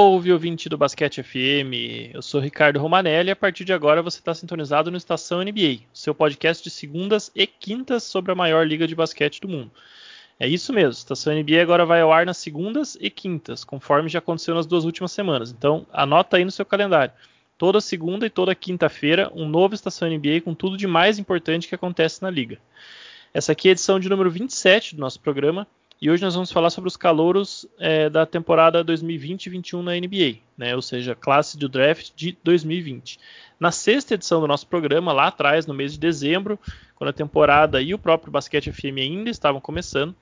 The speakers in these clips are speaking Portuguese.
Salve, ouvinte do Basquete FM! Eu sou Ricardo Romanelli e a partir de agora você está sintonizado no Estação NBA, seu podcast de segundas e quintas sobre a maior liga de basquete do mundo. É isso mesmo, Estação NBA agora vai ao ar nas segundas e quintas, conforme já aconteceu nas duas últimas semanas. Então anota aí no seu calendário. Toda segunda e toda quinta-feira, um novo Estação NBA com tudo de mais importante que acontece na liga. Essa aqui é a edição de número 27 do nosso programa e hoje nós vamos falar sobre os calouros é, da temporada 2020-21 na NBA, né? ou seja, classe do draft de 2020. Na sexta edição do nosso programa, lá atrás, no mês de dezembro, quando a temporada e o próprio Basquete FM ainda estavam começando,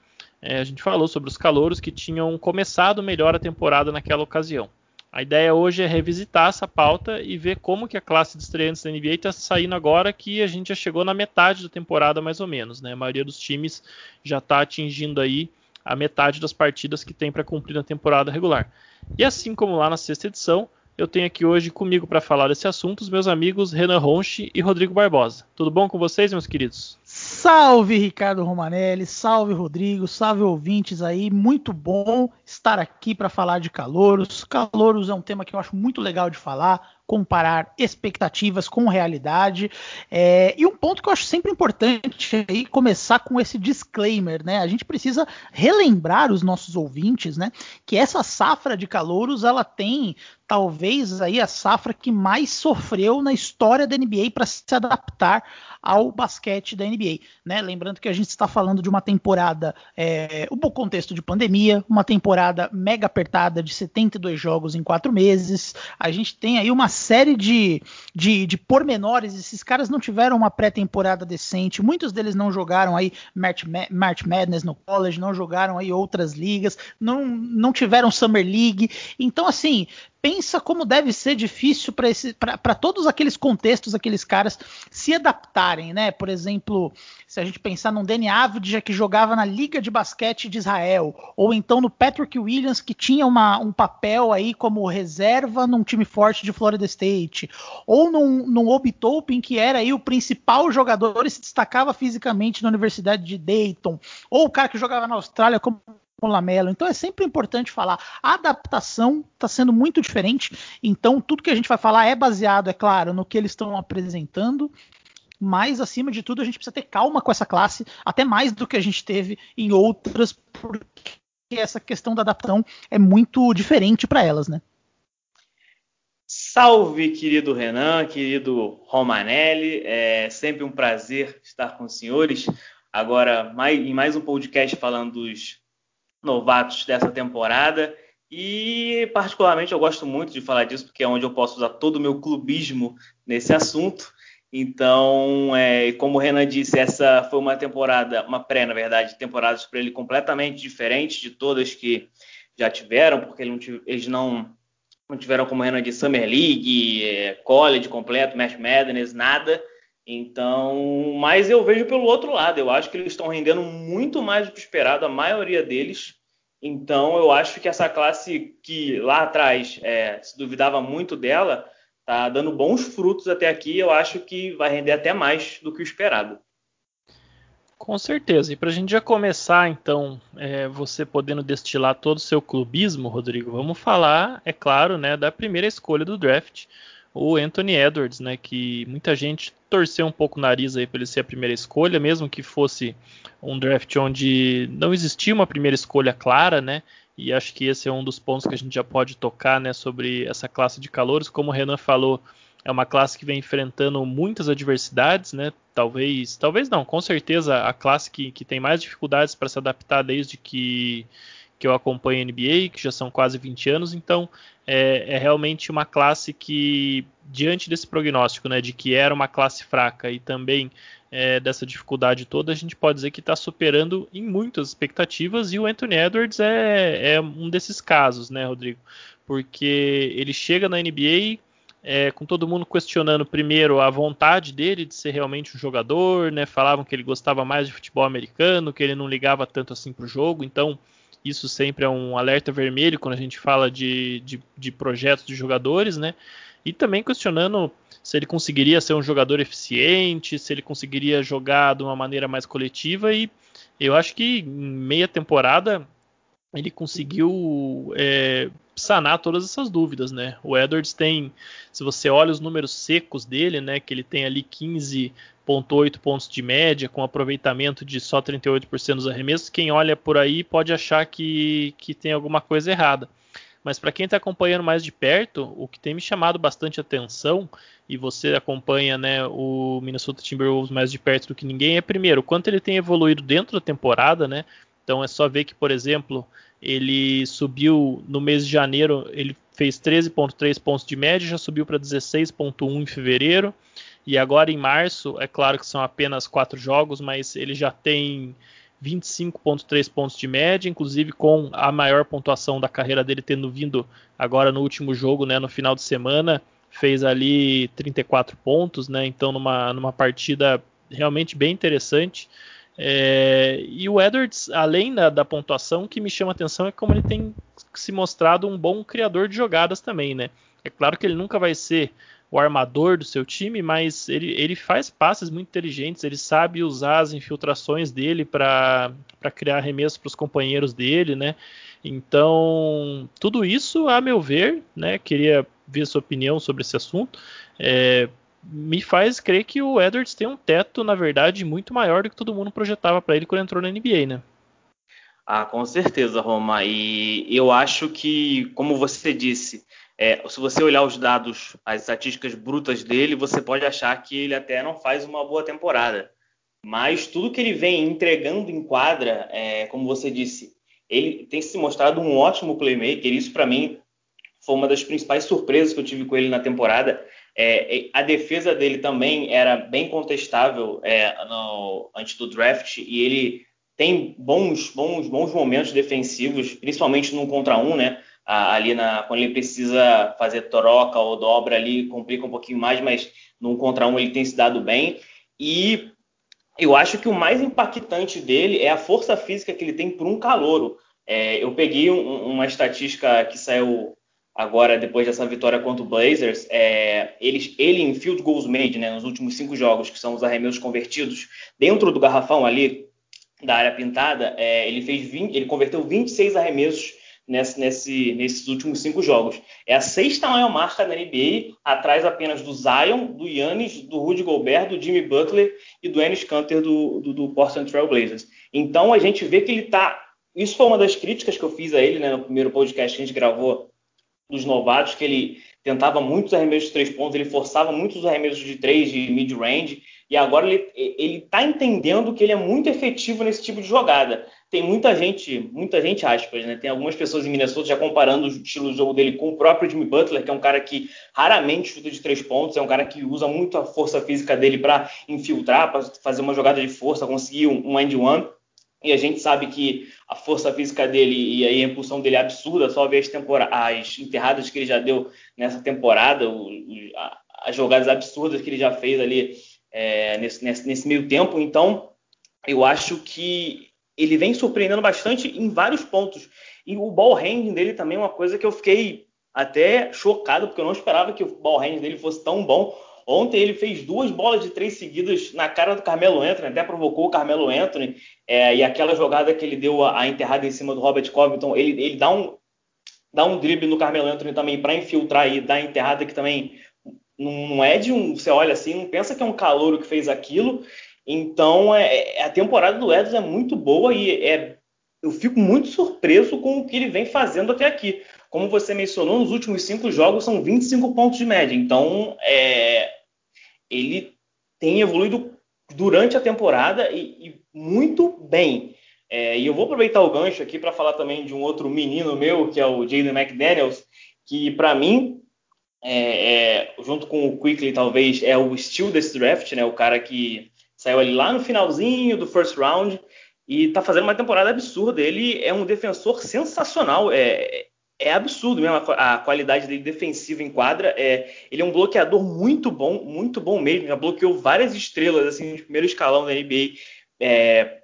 é, a gente falou sobre os calouros que tinham começado melhor a temporada naquela ocasião. A ideia hoje é revisitar essa pauta e ver como que a classe de estreantes da NBA está saindo agora que a gente já chegou na metade da temporada mais ou menos, né? A maioria dos times já está atingindo aí a metade das partidas que tem para cumprir na temporada regular. E assim como lá na sexta edição, eu tenho aqui hoje comigo para falar desse assunto os meus amigos Renan Ronchi e Rodrigo Barbosa. Tudo bom com vocês, meus queridos? Salve Ricardo Romanelli, salve Rodrigo, salve ouvintes aí. Muito bom estar aqui para falar de calouros. Calouros é um tema que eu acho muito legal de falar comparar expectativas com realidade. É, e um ponto que eu acho sempre importante aí começar com esse disclaimer, né? A gente precisa relembrar os nossos ouvintes, né, que essa safra de calouros ela tem talvez aí a safra que mais sofreu na história da NBA para se adaptar ao basquete da NBA. Né? Lembrando que a gente está falando de uma temporada, é, bom contexto de pandemia, uma temporada mega apertada de 72 jogos em quatro meses. A gente tem aí uma série de, de, de pormenores. Esses caras não tiveram uma pré-temporada decente, muitos deles não jogaram aí March, March Madness no college, não jogaram aí outras ligas, não, não tiveram Summer League. Então, assim, pensa como deve ser difícil para todos aqueles contextos, aqueles caras se adaptarem, né? Por exemplo, se a gente pensar num Danny Avdija que jogava na Liga de Basquete de Israel, ou então no Patrick Williams que tinha uma, um papel aí como reserva num time forte de Florida State, ou num, num Obi Toppin que era aí o principal jogador e se destacava fisicamente na Universidade de Dayton, ou o cara que jogava na Austrália como com Lamelo. Então é sempre importante falar. A adaptação está sendo muito diferente. Então tudo que a gente vai falar é baseado, é claro, no que eles estão apresentando. Mas acima de tudo a gente precisa ter calma com essa classe, até mais do que a gente teve em outras, porque essa questão da adaptação é muito diferente para elas, né? Salve, querido Renan, querido Romanelli. É sempre um prazer estar com os senhores. Agora, mais, em mais um podcast falando dos novatos dessa temporada. E, particularmente, eu gosto muito de falar disso, porque é onde eu posso usar todo o meu clubismo nesse assunto. Então, é, como o Renan disse, essa foi uma temporada, uma pré, na verdade, temporadas para ele completamente diferentes de todas que já tiveram, porque eles não, não tiveram, como o Renan disse, Summer League, é, College completo, Match Madness, nada. Então, mas eu vejo pelo outro lado, eu acho que eles estão rendendo muito mais do que esperado, a maioria deles. Então, eu acho que essa classe que lá atrás é, se duvidava muito dela, está dando bons frutos até aqui. Eu acho que vai render até mais do que o esperado. Com certeza. E para a gente já começar, então, é, você podendo destilar todo o seu clubismo, Rodrigo, vamos falar, é claro, né, da primeira escolha do draft o Anthony Edwards, né, que muita gente torceu um pouco o nariz aí para ele ser a primeira escolha, mesmo que fosse um draft onde não existia uma primeira escolha clara, né? E acho que esse é um dos pontos que a gente já pode tocar, né, sobre essa classe de calores, como o Renan falou, é uma classe que vem enfrentando muitas adversidades, né? Talvez, talvez não, com certeza a classe que, que tem mais dificuldades para se adaptar desde que que eu acompanho a NBA, que já são quase 20 anos, então é, é, realmente uma classe que, diante desse prognóstico, né, de que era uma classe fraca e também é, dessa dificuldade toda, a gente pode dizer que está superando em muitas expectativas, e o Anthony Edwards é, é um desses casos, né, Rodrigo? Porque ele chega na NBA é, com todo mundo questionando primeiro a vontade dele de ser realmente um jogador, né? Falavam que ele gostava mais de futebol americano, que ele não ligava tanto assim para o jogo, então isso sempre é um alerta vermelho quando a gente fala de, de, de projetos de jogadores, né? E também questionando se ele conseguiria ser um jogador eficiente, se ele conseguiria jogar de uma maneira mais coletiva. E eu acho que em meia temporada ele conseguiu é, sanar todas essas dúvidas, né? O Edwards tem, se você olha os números secos dele, né, que ele tem ali 15.8 pontos de média, com aproveitamento de só 38% dos arremessos, quem olha por aí pode achar que, que tem alguma coisa errada. Mas para quem está acompanhando mais de perto, o que tem me chamado bastante atenção, e você acompanha né, o Minnesota Timberwolves mais de perto do que ninguém, é primeiro, quanto ele tem evoluído dentro da temporada, né? Então é só ver que, por exemplo, ele subiu no mês de janeiro, ele fez 13,3 pontos de média, já subiu para 16,1 em fevereiro. E agora em março, é claro que são apenas quatro jogos, mas ele já tem 25,3 pontos de média, inclusive com a maior pontuação da carreira dele tendo vindo agora no último jogo, né, no final de semana, fez ali 34 pontos, né, então numa, numa partida realmente bem interessante. É, e o Edwards, além da, da, pontuação, que me chama a atenção é como ele tem se mostrado um bom criador de jogadas também, né? É claro que ele nunca vai ser o armador do seu time, mas ele, ele faz passes muito inteligentes, ele sabe usar as infiltrações dele para criar arremessos para os companheiros dele, né? Então, tudo isso, a meu ver, né? Queria ver sua opinião sobre esse assunto. É, me faz crer que o Edwards tem um teto, na verdade, muito maior do que todo mundo projetava para ele quando entrou na NBA, né? Ah, com certeza, Roma. E eu acho que, como você disse, é, se você olhar os dados, as estatísticas brutas dele, você pode achar que ele até não faz uma boa temporada. Mas tudo que ele vem entregando em quadra, é, como você disse, ele tem se mostrado um ótimo playmaker. Isso, para mim, foi uma das principais surpresas que eu tive com ele na temporada. É, a defesa dele também era bem contestável é, no, antes do draft e ele tem bons, bons, bons momentos defensivos, principalmente no contra um, né? Ali na, quando ele precisa fazer troca ou dobra ali, complica um pouquinho mais, mas num contra um ele tem se dado bem. E eu acho que o mais impactante dele é a força física que ele tem por um calouro. É, eu peguei um, uma estatística que saiu agora depois dessa vitória contra o Blazers, é, ele, ele em field goals made, né, nos últimos cinco jogos, que são os arremessos convertidos, dentro do garrafão ali da área pintada, é, ele fez 20, ele converteu 26 arremessos nesse, nesse, nesses últimos cinco jogos. É a sexta maior marca da NBA, atrás apenas do Zion, do Yannis, do Rudy Gobert, do Jimmy Butler e do Ennis Canter do, do, do Portland Trail Blazers. Então a gente vê que ele está isso foi uma das críticas que eu fiz a ele né, no primeiro podcast que a gente gravou dos novatos, que ele tentava muitos arremessos de três pontos, ele forçava muitos arremessos de três, de mid-range, e agora ele está entendendo que ele é muito efetivo nesse tipo de jogada. Tem muita gente, muita gente, aspas, né? Tem algumas pessoas em Minnesota já comparando o estilo de jogo dele com o próprio Jimmy Butler, que é um cara que raramente chuta de três pontos, é um cara que usa muito a força física dele para infiltrar, para fazer uma jogada de força, conseguir um, um end-one. E a gente sabe que a força física dele e a impulsão dele é absurda, só ver as, as enterradas que ele já deu nessa temporada, o, a, as jogadas absurdas que ele já fez ali é, nesse, nesse, nesse, meio tempo. Então, eu acho que ele vem surpreendendo bastante em vários pontos. E o ball handling dele também é uma coisa que eu fiquei até chocado, porque eu não esperava que o ball handling dele fosse tão bom. Ontem ele fez duas bolas de três seguidas na cara do Carmelo Anthony, até provocou o Carmelo Anthony. É, e aquela jogada que ele deu a, a, enterrada em cima do Robert Covington, ele, ele dá um dá um drible no Carmelo Anthony também para infiltrar e dar enterrada que também não é de um. Você olha assim, não pensa que é um calouro que fez aquilo. Então é, é a temporada do Edwards é muito boa e é, eu fico muito surpreso com o que ele vem fazendo até aqui. Como você mencionou, nos últimos cinco jogos são 25 pontos de média. Então, é, ele tem evoluído durante a temporada e, e muito bem. É, e eu vou aproveitar o gancho aqui para falar também de um outro menino meu, que é o Jaden McDaniels, que para mim, é, é, junto com o Quickly, talvez é o estilo desse draft, né? O cara que saiu ali lá no finalzinho do first round e está fazendo uma temporada absurda. Ele é um defensor sensacional. É, é absurdo mesmo a, a, qualidade dele defensiva em quadra. É, ele é um bloqueador muito bom, muito bom mesmo. Já bloqueou várias estrelas assim no primeiro escalão da NBA é,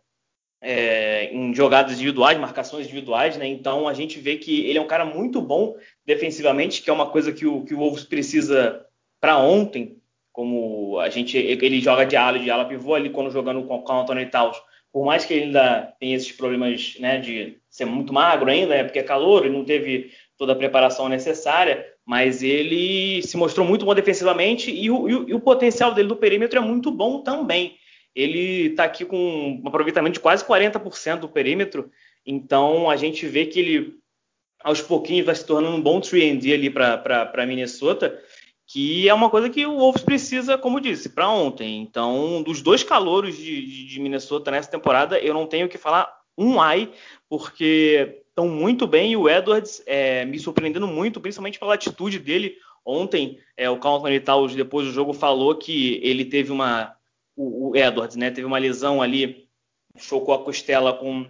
é, em jogadas individuais, marcações individuais, né? Então a gente vê que ele é um cara muito bom defensivamente, que é uma coisa que o, que o Wolves precisa para ontem. Como a gente, ele joga de ala, de ala pivô ali quando jogando com, com o Anthony Towns por mais que ele ainda tenha esses problemas né, de ser muito magro ainda, é porque é calor e não teve toda a preparação necessária, mas ele se mostrou muito bom defensivamente e o, e o, e o potencial dele do perímetro é muito bom também. Ele está aqui com um aproveitamento de quase 40% do perímetro, então a gente vê que ele aos pouquinhos vai se tornando um bom 3D ali para Minnesota, que é uma coisa que o Wolves precisa, como disse, para ontem. Então, dos dois calouros de, de, Minnesota nessa temporada, eu não tenho que falar um ai, porque estão muito bem e o Edwards é, me surpreendendo muito, principalmente pela atitude dele. Ontem, é, o Carlton Towns, depois do jogo, falou que ele teve uma. O, o Edwards, né? Teve uma lesão ali, chocou a costela com,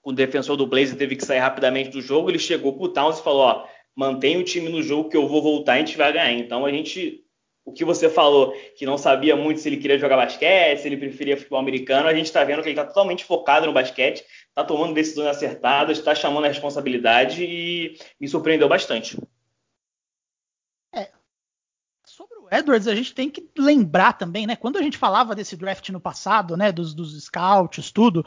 com o defensor do Blazer, teve que sair rapidamente do jogo. Ele chegou pro Towns e falou: Ó, mantém o time no jogo que eu vou voltar e a gente vai ganhar. Então a gente. O que você falou, que não sabia muito se ele queria jogar basquete, se ele preferia futebol americano, a gente está vendo que ele está totalmente focado no basquete, está tomando decisões acertadas, está chamando a responsabilidade e me surpreendeu bastante. É, sobre o Edwards, a gente tem que lembrar também, né? Quando a gente falava desse draft no passado, né? Dos, dos scouts, tudo.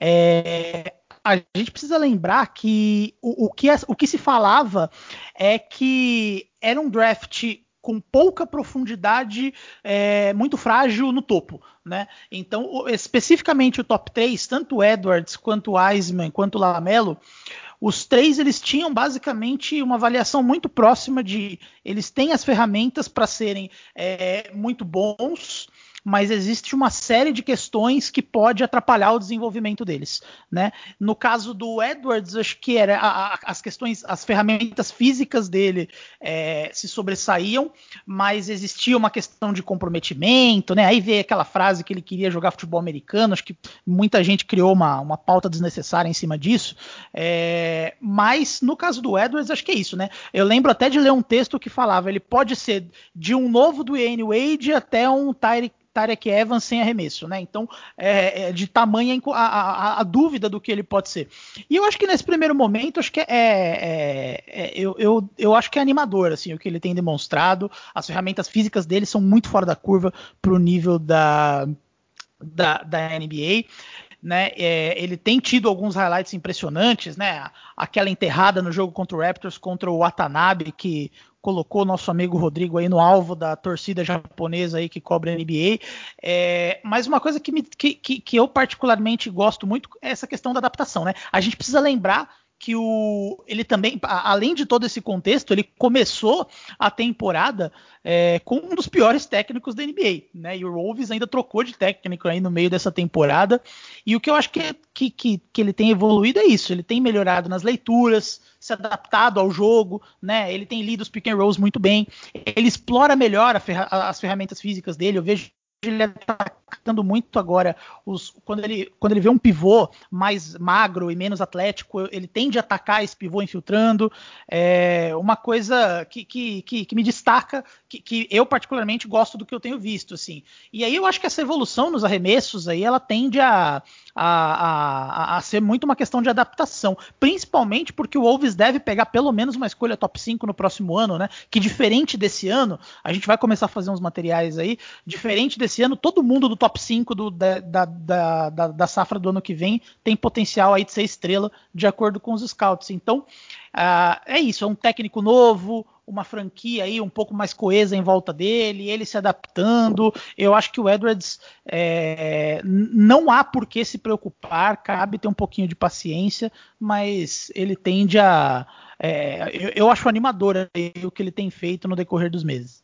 É, a gente precisa lembrar que o, o, que, é, o que se falava é que era um draft com pouca profundidade, é, muito frágil no topo. Né? Então, especificamente o top 3, tanto Edwards, quanto Eisman, quanto Lamelo, os três eles tinham basicamente uma avaliação muito próxima de eles têm as ferramentas para serem é, muito bons mas existe uma série de questões que pode atrapalhar o desenvolvimento deles, né? No caso do Edwards, acho que era a, a, as questões, as ferramentas físicas dele é, se sobressaíam, mas existia uma questão de comprometimento, né? Aí veio aquela frase que ele queria jogar futebol americano, acho que muita gente criou uma, uma pauta desnecessária em cima disso, é, mas no caso do Edwards, acho que é isso, né? Eu lembro até de ler um texto que falava, ele pode ser de um novo Dwayne Wade até um Tyreek Tarek Evans sem arremesso, né? Então, é, é de tamanha a, a, a, dúvida do que ele pode ser. E eu acho que nesse primeiro momento, acho que é, é, é eu, eu, eu, acho que é animador, assim, o que ele tem demonstrado. As ferramentas físicas dele são muito fora da curva para o nível da, da, da NBA. Né, é, ele tem tido alguns highlights impressionantes, né? Aquela enterrada no jogo contra o Raptors contra o Watanabe, que colocou nosso amigo Rodrigo aí no alvo da torcida japonesa aí que cobra a NBA. É, mas uma coisa que, me, que, que, que eu particularmente gosto muito é essa questão da adaptação, né? A gente precisa lembrar que o ele também, além de todo esse contexto, ele começou a temporada é, com um dos piores técnicos da NBA, né? E o Wolves ainda trocou de técnico aí no meio dessa temporada. E o que eu acho que, que, que, que ele tem evoluído é isso. Ele tem melhorado nas leituras, se adaptado ao jogo, né? Ele tem lido os pick and rolls muito bem. Ele explora melhor ferra as ferramentas físicas dele. Eu vejo ele atacando muito agora os, quando, ele, quando ele vê um pivô mais magro e menos atlético, ele tende a atacar esse pivô infiltrando. É uma coisa que, que, que, que me destaca, que, que, eu particularmente gosto do que eu tenho visto. assim. E aí eu acho que essa evolução nos arremessos aí ela tende a, a, a, a ser muito uma questão de adaptação, principalmente porque o Wolves deve pegar pelo menos uma escolha top 5 no próximo ano, né? Que diferente desse ano, a gente vai começar a fazer uns materiais aí, diferente desse ano, todo mundo do top 5 do, da, da, da, da, safra do ano que vem tem potencial aí de ser estrela, de acordo com os scouts. Então, uh, é isso, é um técnico novo, uma franquia aí um pouco mais coesa em volta dele, ele se adaptando. Eu acho que o Edwards é, não há por que se preocupar, cabe ter um pouquinho de paciência, mas ele tende a. É, eu, eu, acho animador o que ele tem feito no decorrer dos meses.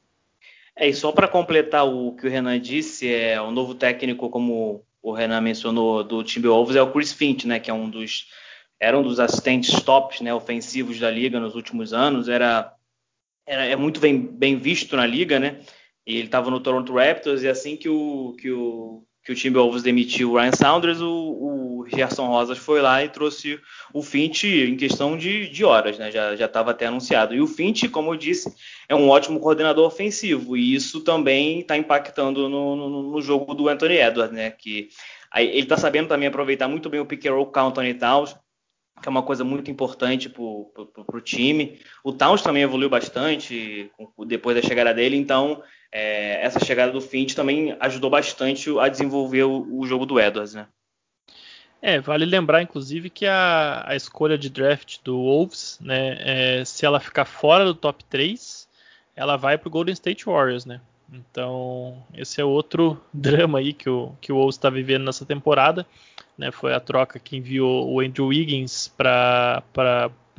É, e só para completar o que o Renan disse, é o novo técnico, como o Renan mencionou, do Timberwolves é o Chris Finch, né, que é um dos era um dos assistentes tops, né, ofensivos da liga nos últimos anos, era é, é muito bem, bem, visto na liga, né? E ele estava no Toronto Raptors e assim que o, que o, que o Timberwolves demitiu o Ryan Saunders, o, o Gerson Rosas foi lá e trouxe o Finch em questão de, de horas, né? Já estava até anunciado. E o Finch, como eu disse, é um ótimo coordenador ofensivo e isso também está impactando no, no, no, jogo do Anthony Edwards, né? Que aí, ele está sabendo também aproveitar muito bem o pick and roll com o Anthony Towns que é uma coisa muito importante para o time. O Towns também evoluiu bastante depois da chegada dele, então é, essa chegada do Finch também ajudou bastante a desenvolver o, o jogo do Edwards, né? É, vale lembrar, inclusive, que a, a escolha de draft do Wolves, né, é, se ela ficar fora do top 3, ela vai para o Golden State Warriors, né? Então, esse é outro drama aí que o, que o Wolves está vivendo nessa temporada. Né? Foi a troca que enviou o Andrew Wiggins para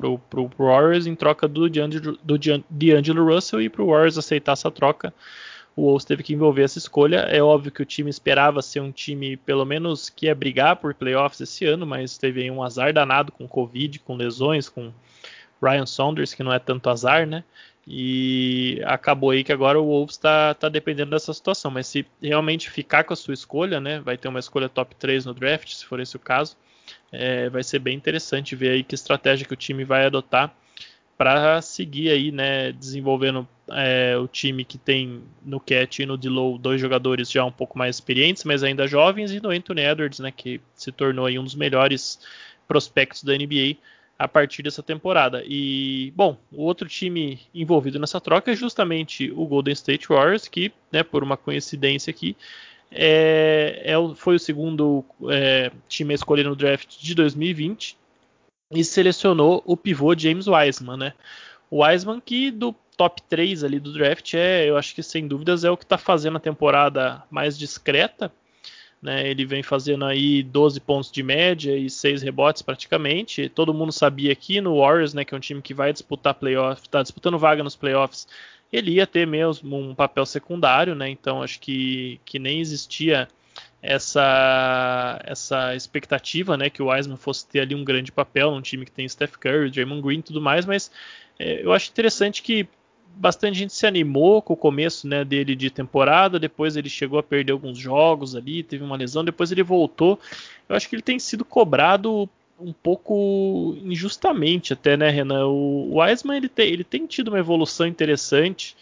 o Warriors em troca do D'Angelo, do D'Angelo Russell e para o Warriors aceitar essa troca o Wolves teve que envolver essa escolha. É óbvio que o time esperava ser um time, pelo menos, que ia brigar por playoffs esse ano, mas teve um azar danado com Covid, com lesões, com Ryan Saunders, que não é tanto azar, né? E acabou aí que agora o Wolves está tá dependendo dessa situação. Mas se realmente ficar com a sua escolha, né? Vai ter uma escolha top 3 no draft, se for esse o caso. É, vai ser bem interessante ver aí que estratégia que o time vai adotar para seguir aí, né, desenvolvendo é, o time que tem no Cat e no Dilow dois jogadores já um pouco mais experientes, mas ainda jovens, e no Anthony Edwards, né, que se tornou aí um dos melhores prospectos da NBA a partir dessa temporada. E, bom, o outro time envolvido nessa troca é justamente o Golden State Warriors, que, né, por uma coincidência aqui, é, é, foi o segundo é, time a escolher no draft de 2020 e selecionou o pivô James Wiseman, né? O Wiseman que do top 3 ali do draft é, eu acho que sem dúvidas é o que está fazendo a temporada mais discreta, né? Ele vem fazendo aí 12 pontos de média e 6 rebotes praticamente. Todo mundo sabia aqui no Warriors, né, que é um time que vai disputar playoff, está disputando vaga nos playoffs, ele ia ter mesmo um papel secundário, né? Então acho que, que nem existia essa essa expectativa, né, que o Wiseman fosse ter ali um grande papel num time que tem Steph Curry, Draymond Green e tudo mais, mas é, eu acho interessante que bastante gente se animou com o começo né, dele de temporada, depois ele chegou a perder alguns jogos ali, teve uma lesão, depois ele voltou. Eu acho que ele tem sido cobrado um pouco injustamente até, né, Renan? O Wiseman ele tem, ele tem tido uma evolução interessante.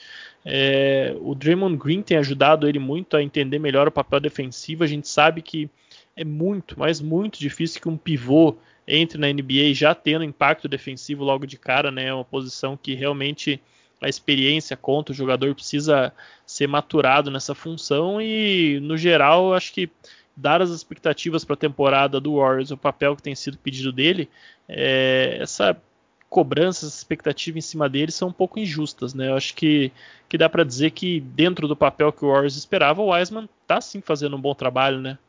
É, o Draymond Green tem ajudado ele muito a entender melhor o papel defensivo. A gente sabe que é muito, mas muito difícil que um pivô entre na NBA já tendo impacto defensivo logo de cara, né? É uma posição que realmente a experiência conta, o jogador precisa ser maturado nessa função e, no geral, acho que dar as expectativas para a temporada do Warriors, o papel que tem sido pedido dele, é, essa cobranças, expectativas em cima dele são um pouco injustas, né? Eu acho que, que dá para dizer que dentro do papel que o Warriors esperava, o Wiseman tá sim fazendo um bom trabalho, né?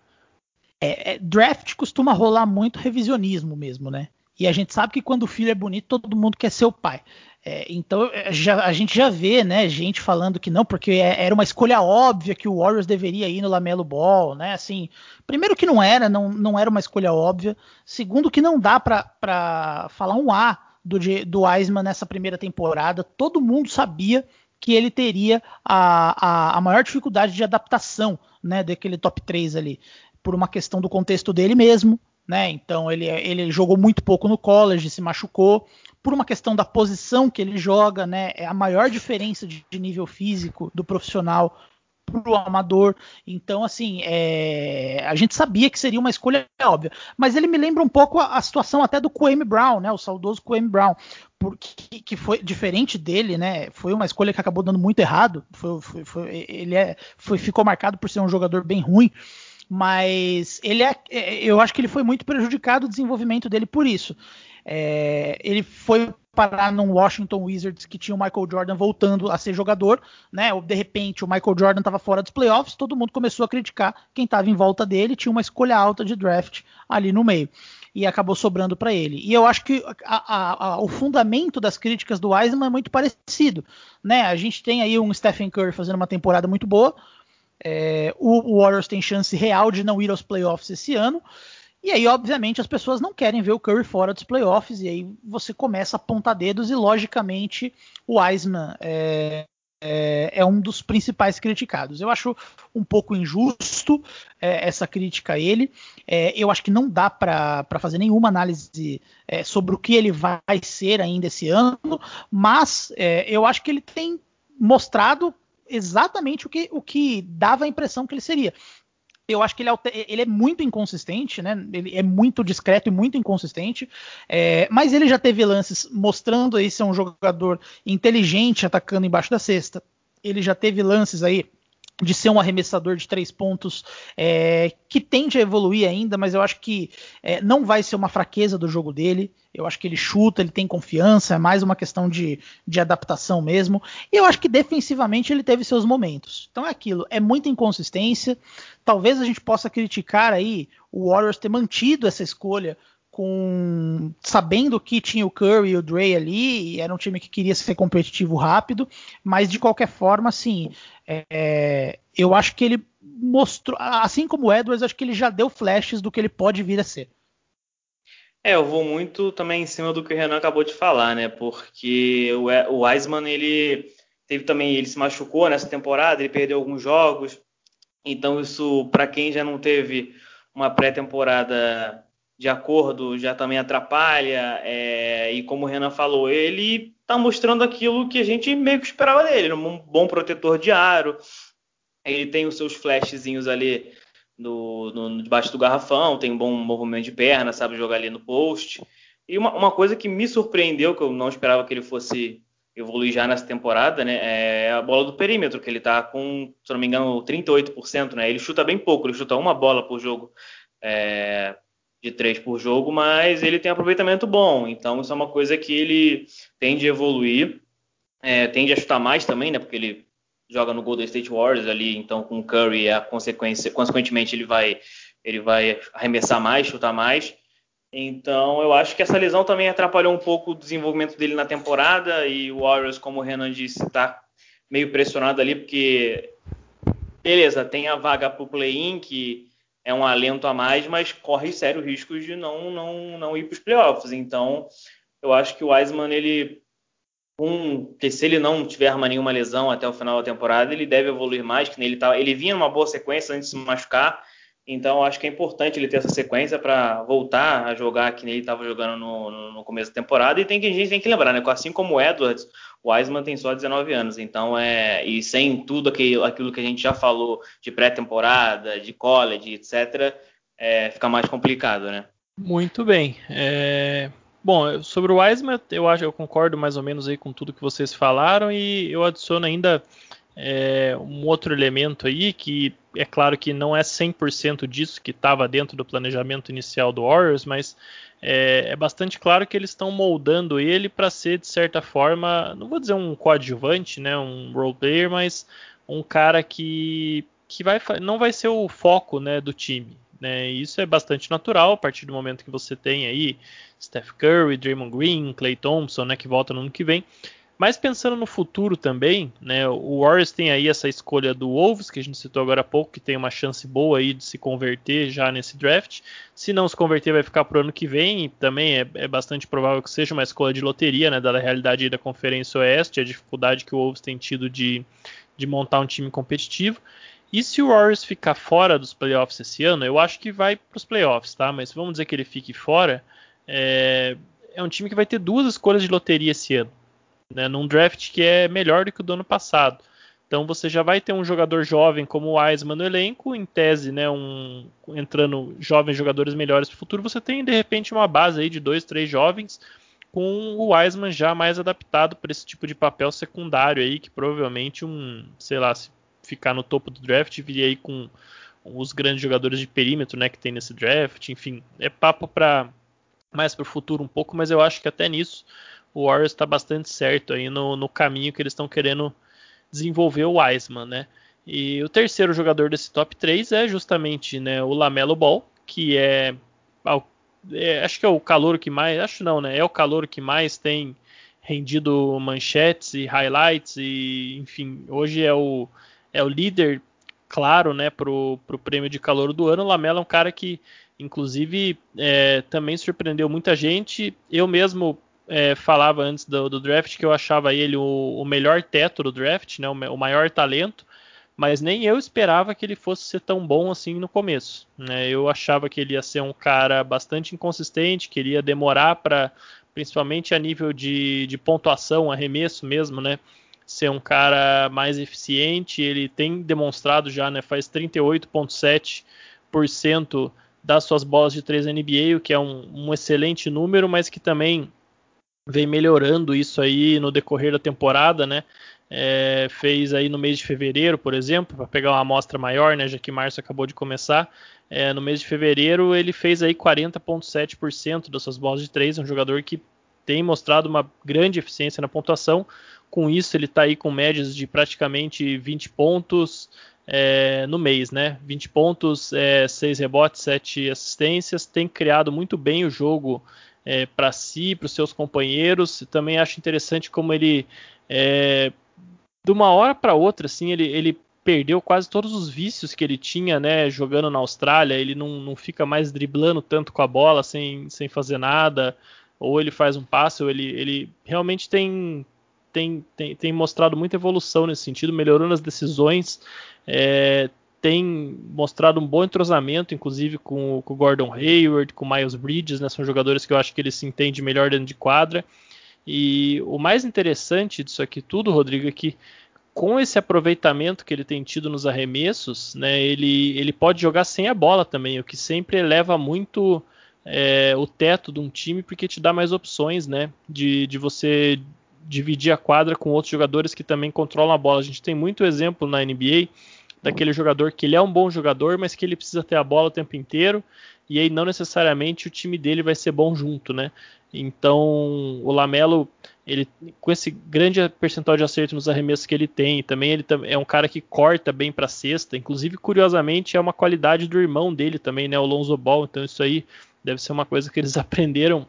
É, é, draft costuma rolar muito revisionismo mesmo, né? E a gente sabe que quando o filho é bonito, todo mundo quer ser o pai. É, então é, já, a gente já vê, né, gente falando que não, porque é, era uma escolha óbvia que o Warriors deveria ir no Lamelo Ball, né? Assim, primeiro que não era, não, não era uma escolha óbvia. Segundo que não dá para falar um A do, do Wiseman nessa primeira temporada. Todo mundo sabia que ele teria a, a, a maior dificuldade de adaptação né, daquele top 3 ali, por uma questão do contexto dele mesmo. Né? Então ele, ele jogou muito pouco no college, se machucou. Por uma questão da posição que ele joga, né? É a maior diferença de, de nível físico do profissional pro amador. Então, assim, é... a gente sabia que seria uma escolha óbvia. Mas ele me lembra um pouco a, a situação até do Kwame Brown, né? O saudoso Kwame Brown. Porque, que foi diferente dele, né? Foi uma escolha que acabou dando muito errado. Foi, foi, foi ele é, foi, ficou marcado por ser um jogador bem ruim mas ele é, é eu acho que ele foi muito prejudicado o desenvolvimento dele por isso. É, ele foi parar num Washington Wizards que tinha o Michael Jordan voltando a ser jogador, né? De repente o Michael Jordan estava fora dos playoffs, todo mundo começou a criticar quem estava em volta dele, tinha uma escolha alta de draft ali no meio e acabou sobrando para ele. E eu acho que a, a, a, o fundamento das críticas do Wiseman é muito parecido, né? A gente tem aí um Stephen Curry fazendo uma temporada muito boa, é, o Warriors tem chance real de não ir aos playoffs esse ano. E aí, obviamente, as pessoas não querem ver o Curry fora dos playoffs, e aí você começa a apontar dedos, e logicamente o Wiseman é, é, é um dos principais criticados. Eu acho um pouco injusto é, essa crítica a ele. É, eu acho que não dá para fazer nenhuma análise é, sobre o que ele vai ser ainda esse ano, mas é, eu acho que ele tem mostrado exatamente o que, o que dava a impressão que ele seria eu acho que ele, ele, é muito inconsistente, né? Ele é muito discreto e muito inconsistente. É, mas ele já teve lances mostrando aí ser um jogador inteligente atacando embaixo da cesta. Ele já teve lances aí de ser um arremessador de três pontos é, que tende a evoluir ainda, mas eu acho que é, não vai ser uma fraqueza do jogo dele. Eu acho que ele chuta, ele tem confiança, é mais uma questão de, de adaptação mesmo. E eu acho que defensivamente ele teve seus momentos. Então é aquilo, é muita inconsistência. Talvez a gente possa criticar aí o Warriors ter mantido essa escolha com sabendo que tinha o Curry e o Dre ali, era um time que queria ser competitivo rápido, mas de qualquer forma, assim, é, eu acho que ele mostrou, assim como o Edwards, acho que ele já deu flashes do que ele pode vir a ser. É, eu vou muito também em cima do que o Renan acabou de falar, né? Porque o, o Wiseman, ele teve também, ele se machucou nessa temporada, ele perdeu alguns jogos, então isso, para quem já não teve uma pré-temporada de acordo já também atrapalha. É, e como o Renan falou, ele está mostrando aquilo que a gente meio que esperava dele, um bom protetor de aro. Ele tem os seus flashzinhos ali no, no, debaixo do garrafão, tem um bom movimento de perna, sabe jogar ali no post. E uma, uma, coisa que me surpreendeu, que eu não esperava que ele fosse evoluir já nessa temporada, né, é a bola do perímetro, que ele está com, se não me engano, 38%, né? Ele chuta bem pouco, ele chuta uma bola por jogo. É, de três por jogo, mas ele tem aproveitamento bom. Então isso é uma coisa que ele tende a evoluir, é, tende a chutar mais também, né? Porque ele joga no Golden State Warriors ali, então com Curry a consequência, consequentemente ele vai ele vai arremessar mais, chutar mais. Então eu acho que essa lesão também atrapalhou um pouco o desenvolvimento dele na temporada e o Warriors, como o Renan disse, está meio pressionado ali porque beleza, tem a vaga para o play-in que é um alento a mais, mas corre sérios riscos de não, não, não ir para os playoffs. Então, eu acho que o Wiseman, ele, um, que se ele não tiver nenhuma lesão até o final da temporada, ele deve evoluir mais, que ele, tá, ele vinha numa boa sequência antes de se machucar, então acho que é importante ele ter essa sequência para voltar a jogar que ele estava jogando no, no, começo da temporada. E tem que a gente tem que lembrar, né? Assim como o Edwards, o Wiseman tem só 19 anos, então é e sem tudo aquilo, aquilo que a gente já falou de pré-temporada, de college, etc, é, fica mais complicado, né? Muito bem. É... Bom, sobre o Wiseman, eu acho, eu concordo mais ou menos aí com tudo que vocês falaram e eu adiciono ainda é, um outro elemento aí que é claro que não é 100% disso que estava dentro do planejamento inicial do Warriors, mas é, é bastante claro que eles estão moldando ele para ser de certa forma, não vou dizer um coadjuvante, né, um role player, mas um cara que, que vai, não vai ser o foco né, do time. Né, isso é bastante natural a partir do momento que você tem aí Steph Curry, Draymond Green, Clay Thompson, né, que volta no ano que vem. Mas pensando no futuro também, né, o Warriors tem aí essa escolha do Wolves, que a gente citou agora há pouco, que tem uma chance boa aí de se converter já nesse draft. Se não se converter, vai ficar para o ano que vem, e também é, é, bastante provável que seja uma escolha de loteria, né, dada a realidade da Conferência Oeste, a dificuldade que o Wolves tem tido de, de montar um time competitivo. E se o Warriors ficar fora dos playoffs esse ano, eu acho que vai para os playoffs, tá? Mas vamos dizer que ele fique fora, é, é um time que vai ter duas escolhas de loteria esse ano né, num draft que é melhor do que o do ano passado. Então você já vai ter um jogador jovem como o Wiseman no elenco, em tese, né, um, entrando jovens jogadores melhores para o futuro, você tem de repente uma base aí de dois, três jovens com o Wiseman já mais adaptado para esse tipo de papel secundário aí, que provavelmente um, sei lá, se ficar no topo do draft, viria aí com os grandes jogadores de perímetro, né, que tem nesse draft, enfim, é papo para mais para o futuro um pouco, mas eu acho que até nisso o Warriors está bastante certo aí no, no caminho que eles estão querendo desenvolver o Wiseman, né? E o terceiro jogador desse top 3 é justamente né, o Lamelo Ball, que é, é, acho que é o calor que mais, acho não, né? É o calor que mais tem rendido manchetes e highlights e enfim, hoje é o é o líder claro, né, pro, pro prêmio de calor do ano. O Lamelo é um cara que inclusive é, também surpreendeu muita gente. Eu mesmo é, falava antes do, do, draft que eu achava ele o, o, melhor teto do draft, né, o, o, maior talento, mas nem eu esperava que ele fosse ser tão bom assim no começo. Né? Eu achava que ele ia ser um cara bastante inconsistente, que ele ia demorar para, principalmente a nível de, de pontuação, arremesso mesmo, né? ser um cara mais eficiente. Ele tem demonstrado já, né, faz 38,7% das suas bolas de 3 NBA, o que é um, um excelente número, mas que também vem melhorando isso aí no decorrer da temporada, né? É, fez aí no mês de fevereiro, por exemplo, para pegar uma amostra maior, né? Já que março acabou de começar. É, no mês de fevereiro ele fez aí 40,7% das suas bolas de três, um jogador que tem mostrado uma grande eficiência na pontuação. Com isso, ele está aí com médias de praticamente 20 pontos é, no mês, né? 20 pontos, é, 6 rebotes, 7 assistências. Tem criado muito bem o jogo é, para si, para os seus companheiros. Também acho interessante como ele, é, de uma hora para outra, assim, ele, ele perdeu quase todos os vícios que ele tinha, né, jogando na Austrália. Ele não, não fica mais driblando tanto com a bola sem, sem fazer nada, ou ele faz um passe, ou ele, ele realmente tem, tem, tem, tem mostrado muita evolução nesse sentido, melhorando as decisões, é, tem mostrado um bom entrosamento, inclusive com, com o Gordon Hayward, com o Miles Bridges, né, são jogadores que eu acho que ele se entende melhor dentro de quadra. E o mais interessante disso aqui tudo, Rodrigo, é que com esse aproveitamento que ele tem tido nos arremessos, né, ele, ele pode jogar sem a bola também, o que sempre eleva muito é, o teto de um time, porque te dá mais opções né, de, de você dividir a quadra com outros jogadores que também controlam a bola. A gente tem muito exemplo na NBA daquele jogador que ele é um bom jogador, mas que ele precisa ter a bola o tempo inteiro, e aí não necessariamente o time dele vai ser bom junto, né? Então, o Lamelo, ele com esse grande percentual de acerto nos arremessos que ele tem, também ele é um cara que corta bem para cesta, inclusive curiosamente é uma qualidade do irmão dele também, né, o Lonzo Ball, então isso aí deve ser uma coisa que eles aprenderam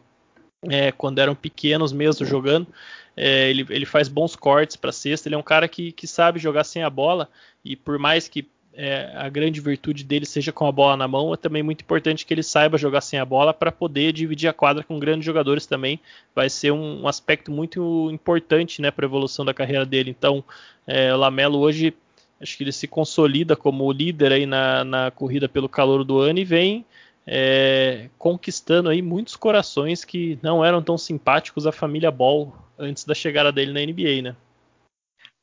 é, quando eram pequenos mesmo jogando. É, ele, ele faz bons cortes para cesta, ele é um cara que, que sabe jogar sem a bola e por mais que é, a grande virtude dele seja com a bola na mão, é também muito importante que ele saiba jogar sem a bola para poder dividir a quadra com grandes jogadores também. Vai ser um, um aspecto muito importante né, para a evolução da carreira dele. Então, é, o Lamelo hoje acho que ele se consolida como líder aí na, na corrida pelo calor do ano e vem é, conquistando aí muitos corações que não eram tão simpáticos à família Ball antes da chegada dele na NBA, né?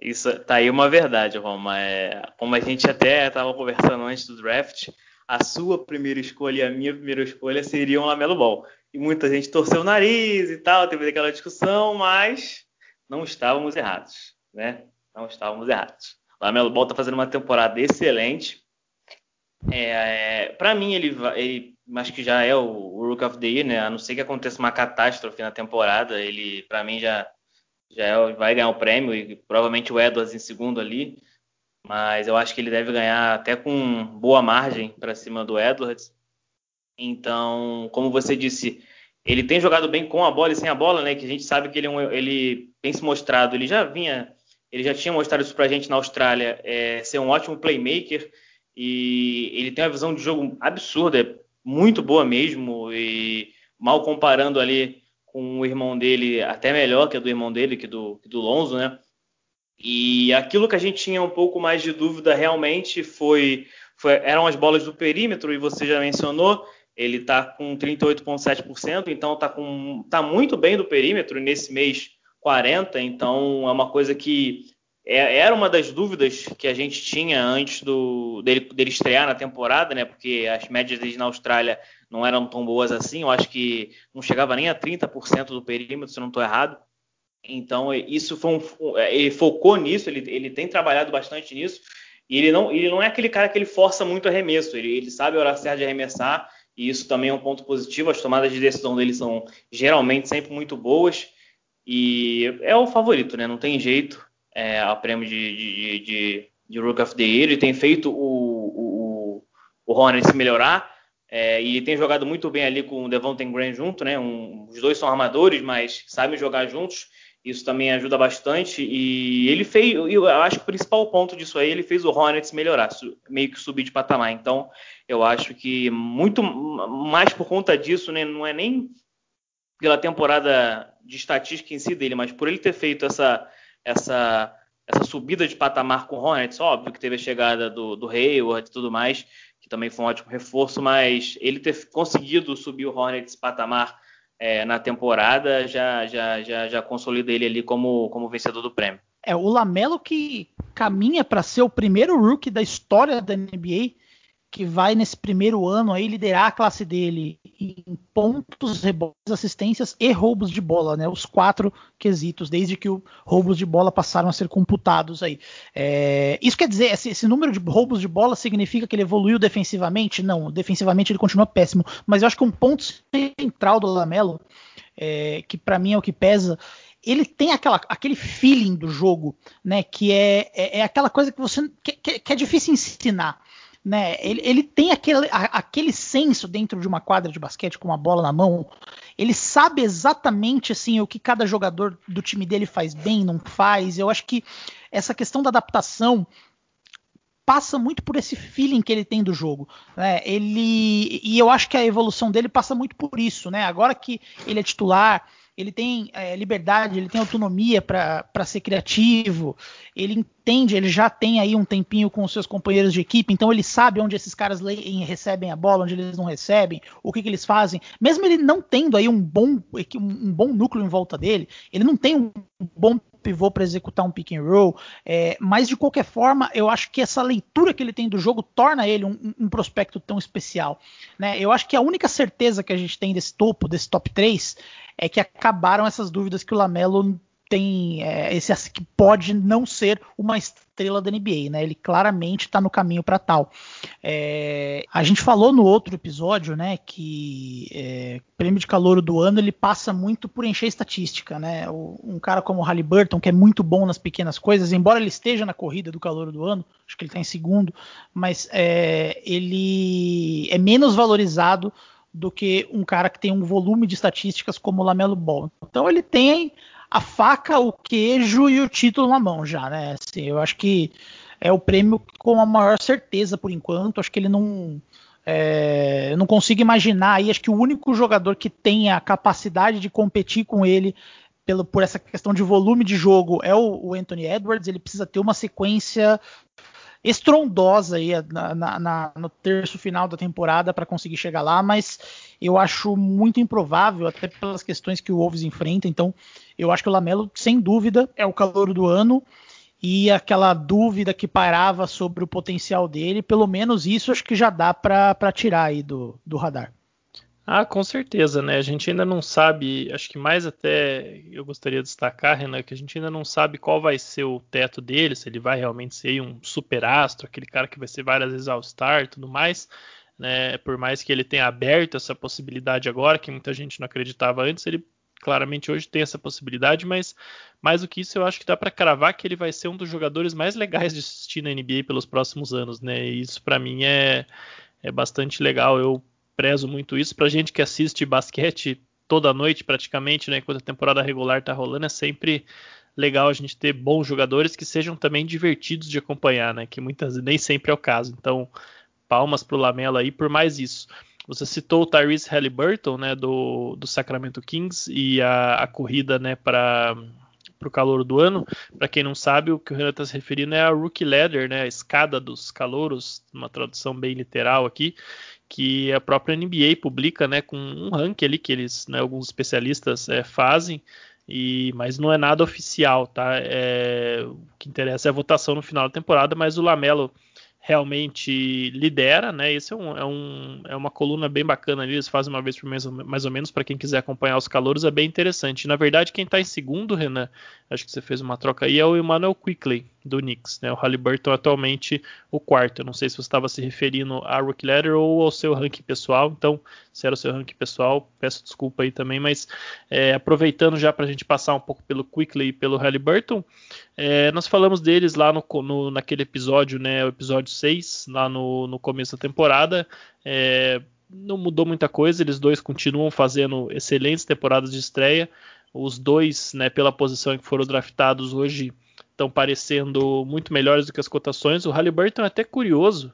Isso tá aí uma verdade, Roma. É, como a gente até estava conversando antes do draft, a sua primeira escolha e a minha primeira escolha seriam Lamelo Ball. E muita gente torceu o nariz e tal, teve aquela discussão, mas não estávamos errados, né? Não estávamos errados. Lamelo Ball está fazendo uma temporada excelente. É, é, para mim, ele, ele acho que já é o, o Rook of the Year, né? A não ser que aconteça uma catástrofe na temporada, ele, para mim, já já é, vai ganhar o prêmio e provavelmente o Edwards em segundo ali, mas eu acho que ele deve ganhar até com boa margem para cima do Edwards. Então, como você disse, ele tem jogado bem com a bola e sem a bola, né? Que a gente sabe que ele, é ele tem se mostrado, ele já vinha, ele já tinha mostrado isso para a gente na Austrália, é, ser um ótimo playmaker e ele tem uma visão de jogo absurda, é muito boa mesmo e mal comparando ali com o irmão dele até melhor que a do irmão dele, que do, que do Lonzo, né? E aquilo que a gente tinha um pouco mais de dúvida realmente foi, foi eram as bolas do perímetro, e você já mencionou, ele está com 38,7%, então está tá muito bem do perímetro, nesse mês 40%, então é uma coisa que é, era uma das dúvidas que a gente tinha antes do, dele, dele estrear na temporada, né? Porque as médias dele na Austrália não eram tão boas assim. Eu acho que não chegava nem a 30% do perímetro, se não estou errado. Então, isso foi um, ele focou nisso, ele, ele tem trabalhado bastante nisso. E ele não, ele não é aquele cara que ele força muito arremesso, ele, ele sabe a hora certa de arremessar, e isso também é um ponto positivo. As tomadas de decisão dele são geralmente sempre muito boas. E é o favorito, né? Não tem jeito é, prêmio de, de, de, de Rook of the Year. Ele tem feito o, o, o Hornets melhorar. É, e tem jogado muito bem ali com o Devontae Graham junto, né? Um, os dois são armadores, mas sabem jogar juntos. Isso também ajuda bastante. E ele fez, eu acho que o principal ponto disso aí, ele fez o Hornets melhorar, meio que subir de patamar. Então, eu acho que muito mais por conta disso, né? Não é nem pela temporada de estatística em si dele, mas por ele ter feito essa essa, essa subida de patamar com o Hornets. Óbvio que teve a chegada do, do Hayward e tudo mais, que também foi um ótimo reforço, mas ele ter conseguido subir o Hornets patamar é, na temporada já, já, já, já consolida ele ali como, como vencedor do prêmio. É, o Lamelo que caminha para ser o primeiro rookie da história da NBA que vai nesse primeiro ano aí liderar a classe dele em pontos, rebotes, assistências e roubos de bola, né? Os quatro quesitos, desde que os roubos de bola passaram a ser computados aí. É, isso quer dizer, esse, esse, número de roubos de bola significa que ele evoluiu defensivamente? Não, defensivamente ele continua péssimo. Mas eu acho que um ponto central do Lamelo, é, que para mim é o que pesa, ele tem aquela, aquele feeling do jogo, né? Que é, é, é aquela coisa que você que, que, é difícil ensinar né? Ele, ele tem aquele, a, aquele senso dentro de uma quadra de basquete com uma bola na mão. Ele sabe exatamente assim o que cada jogador do time dele faz bem, não faz. Eu acho que essa questão da adaptação passa muito por esse feeling que ele tem do jogo. Né? Ele e eu acho que a evolução dele passa muito por isso, né? Agora que ele é titular, ele tem é, liberdade, ele tem autonomia para ser criativo, ele entende, ele já tem aí um tempinho com os seus companheiros de equipe, então ele sabe onde esses caras recebem a bola, onde eles não recebem, o que, que eles fazem. Mesmo ele não tendo aí um bom, um bom núcleo em volta dele, ele não tem um bom pivô para executar um pick and roll, é, mas de qualquer forma, eu acho que essa leitura que ele tem do jogo torna ele um, um prospecto tão especial. Né? Eu acho que a única certeza que a gente tem desse topo, desse top 3, é que acabaram essas dúvidas que o Lamelo tem é, esse que pode não ser uma estrela da NBA, né? Ele claramente está no caminho para tal. É, a gente falou no outro episódio, né, que é, prêmio de calor do ano ele passa muito por encher estatística, né? O, um cara como o Halliburton que é muito bom nas pequenas coisas, embora ele esteja na corrida do calor do ano, acho que ele está em segundo, mas é, ele é menos valorizado do que um cara que tem um volume de estatísticas como o Lamelo Ball. Então ele tem a faca, o queijo e o título na mão já, né? Assim, eu acho que é o prêmio com a maior certeza por enquanto. Acho que ele não. É, eu não consigo imaginar aí. Acho que o único jogador que tem a capacidade de competir com ele pelo, por essa questão de volume de jogo é o, o Anthony Edwards. Ele precisa ter uma sequência estrondosa aí na, na, na, no terço final da temporada para conseguir chegar lá, mas eu acho muito improvável, até pelas questões que o Wolves enfrenta. Então, eu acho que o Lamelo, sem dúvida, é o calor do ano. E aquela dúvida que parava sobre o potencial dele, pelo menos isso acho que já dá para tirar aí do, do radar. Ah, com certeza, né? A gente ainda não sabe, acho que mais até eu gostaria de destacar, Renan, que a gente ainda não sabe qual vai ser o teto dele, se ele vai realmente ser um super astro, aquele cara que vai ser várias vezes All-Star e tudo mais, né? Por mais que ele tenha aberto essa possibilidade agora, que muita gente não acreditava antes, ele claramente hoje tem essa possibilidade, mas mais do que isso, eu acho que dá para cravar que ele vai ser um dos jogadores mais legais de assistir na NBA pelos próximos anos, né? E isso para mim é, é bastante legal. Eu prezo muito isso. Pra gente que assiste basquete toda noite praticamente, né, enquanto a temporada regular tá rolando, é sempre legal a gente ter bons jogadores que sejam também divertidos de acompanhar, né, que muitas nem sempre é o caso. Então, palmas pro Lamelo aí por mais isso. Você citou o Tyrese Halliburton, né, do, do Sacramento Kings e a, a corrida, né, para para o calor do ano. Para quem não sabe, o que o Renan está se referindo é a Rookie Ladder, né, a escada dos calouros, uma tradução bem literal aqui, que a própria NBA publica, né, com um ranking ali que eles, né, alguns especialistas é, fazem, e mas não é nada oficial, tá? É, o que interessa é a votação no final da temporada, mas o Lamelo realmente lidera, né? Esse é, um, é, um, é uma coluna bem bacana ali, eles fazem uma vez por mês, mais ou menos, para quem quiser acompanhar os calouros, é bem interessante. Na verdade, quem está em segundo, Renan, acho que você fez uma troca aí, é o Emmanuel Quickley, do Knicks, né? O Halliburton atualmente o quarto. Eu não sei se você estava se referindo a Rookie Ladder ou ao seu ranking pessoal, então, se era o seu ranking pessoal, peço desculpa aí também, mas é, aproveitando já para a gente passar um pouco pelo Quickley e pelo Halliburton, é, nós falamos deles lá no, no, naquele episódio, né, o episódio 6, lá no, no começo da temporada. É, não mudou muita coisa, eles dois continuam fazendo excelentes temporadas de estreia. Os dois, né, pela posição em que foram draftados hoje, estão parecendo muito melhores do que as cotações. O Halliburton é até curioso,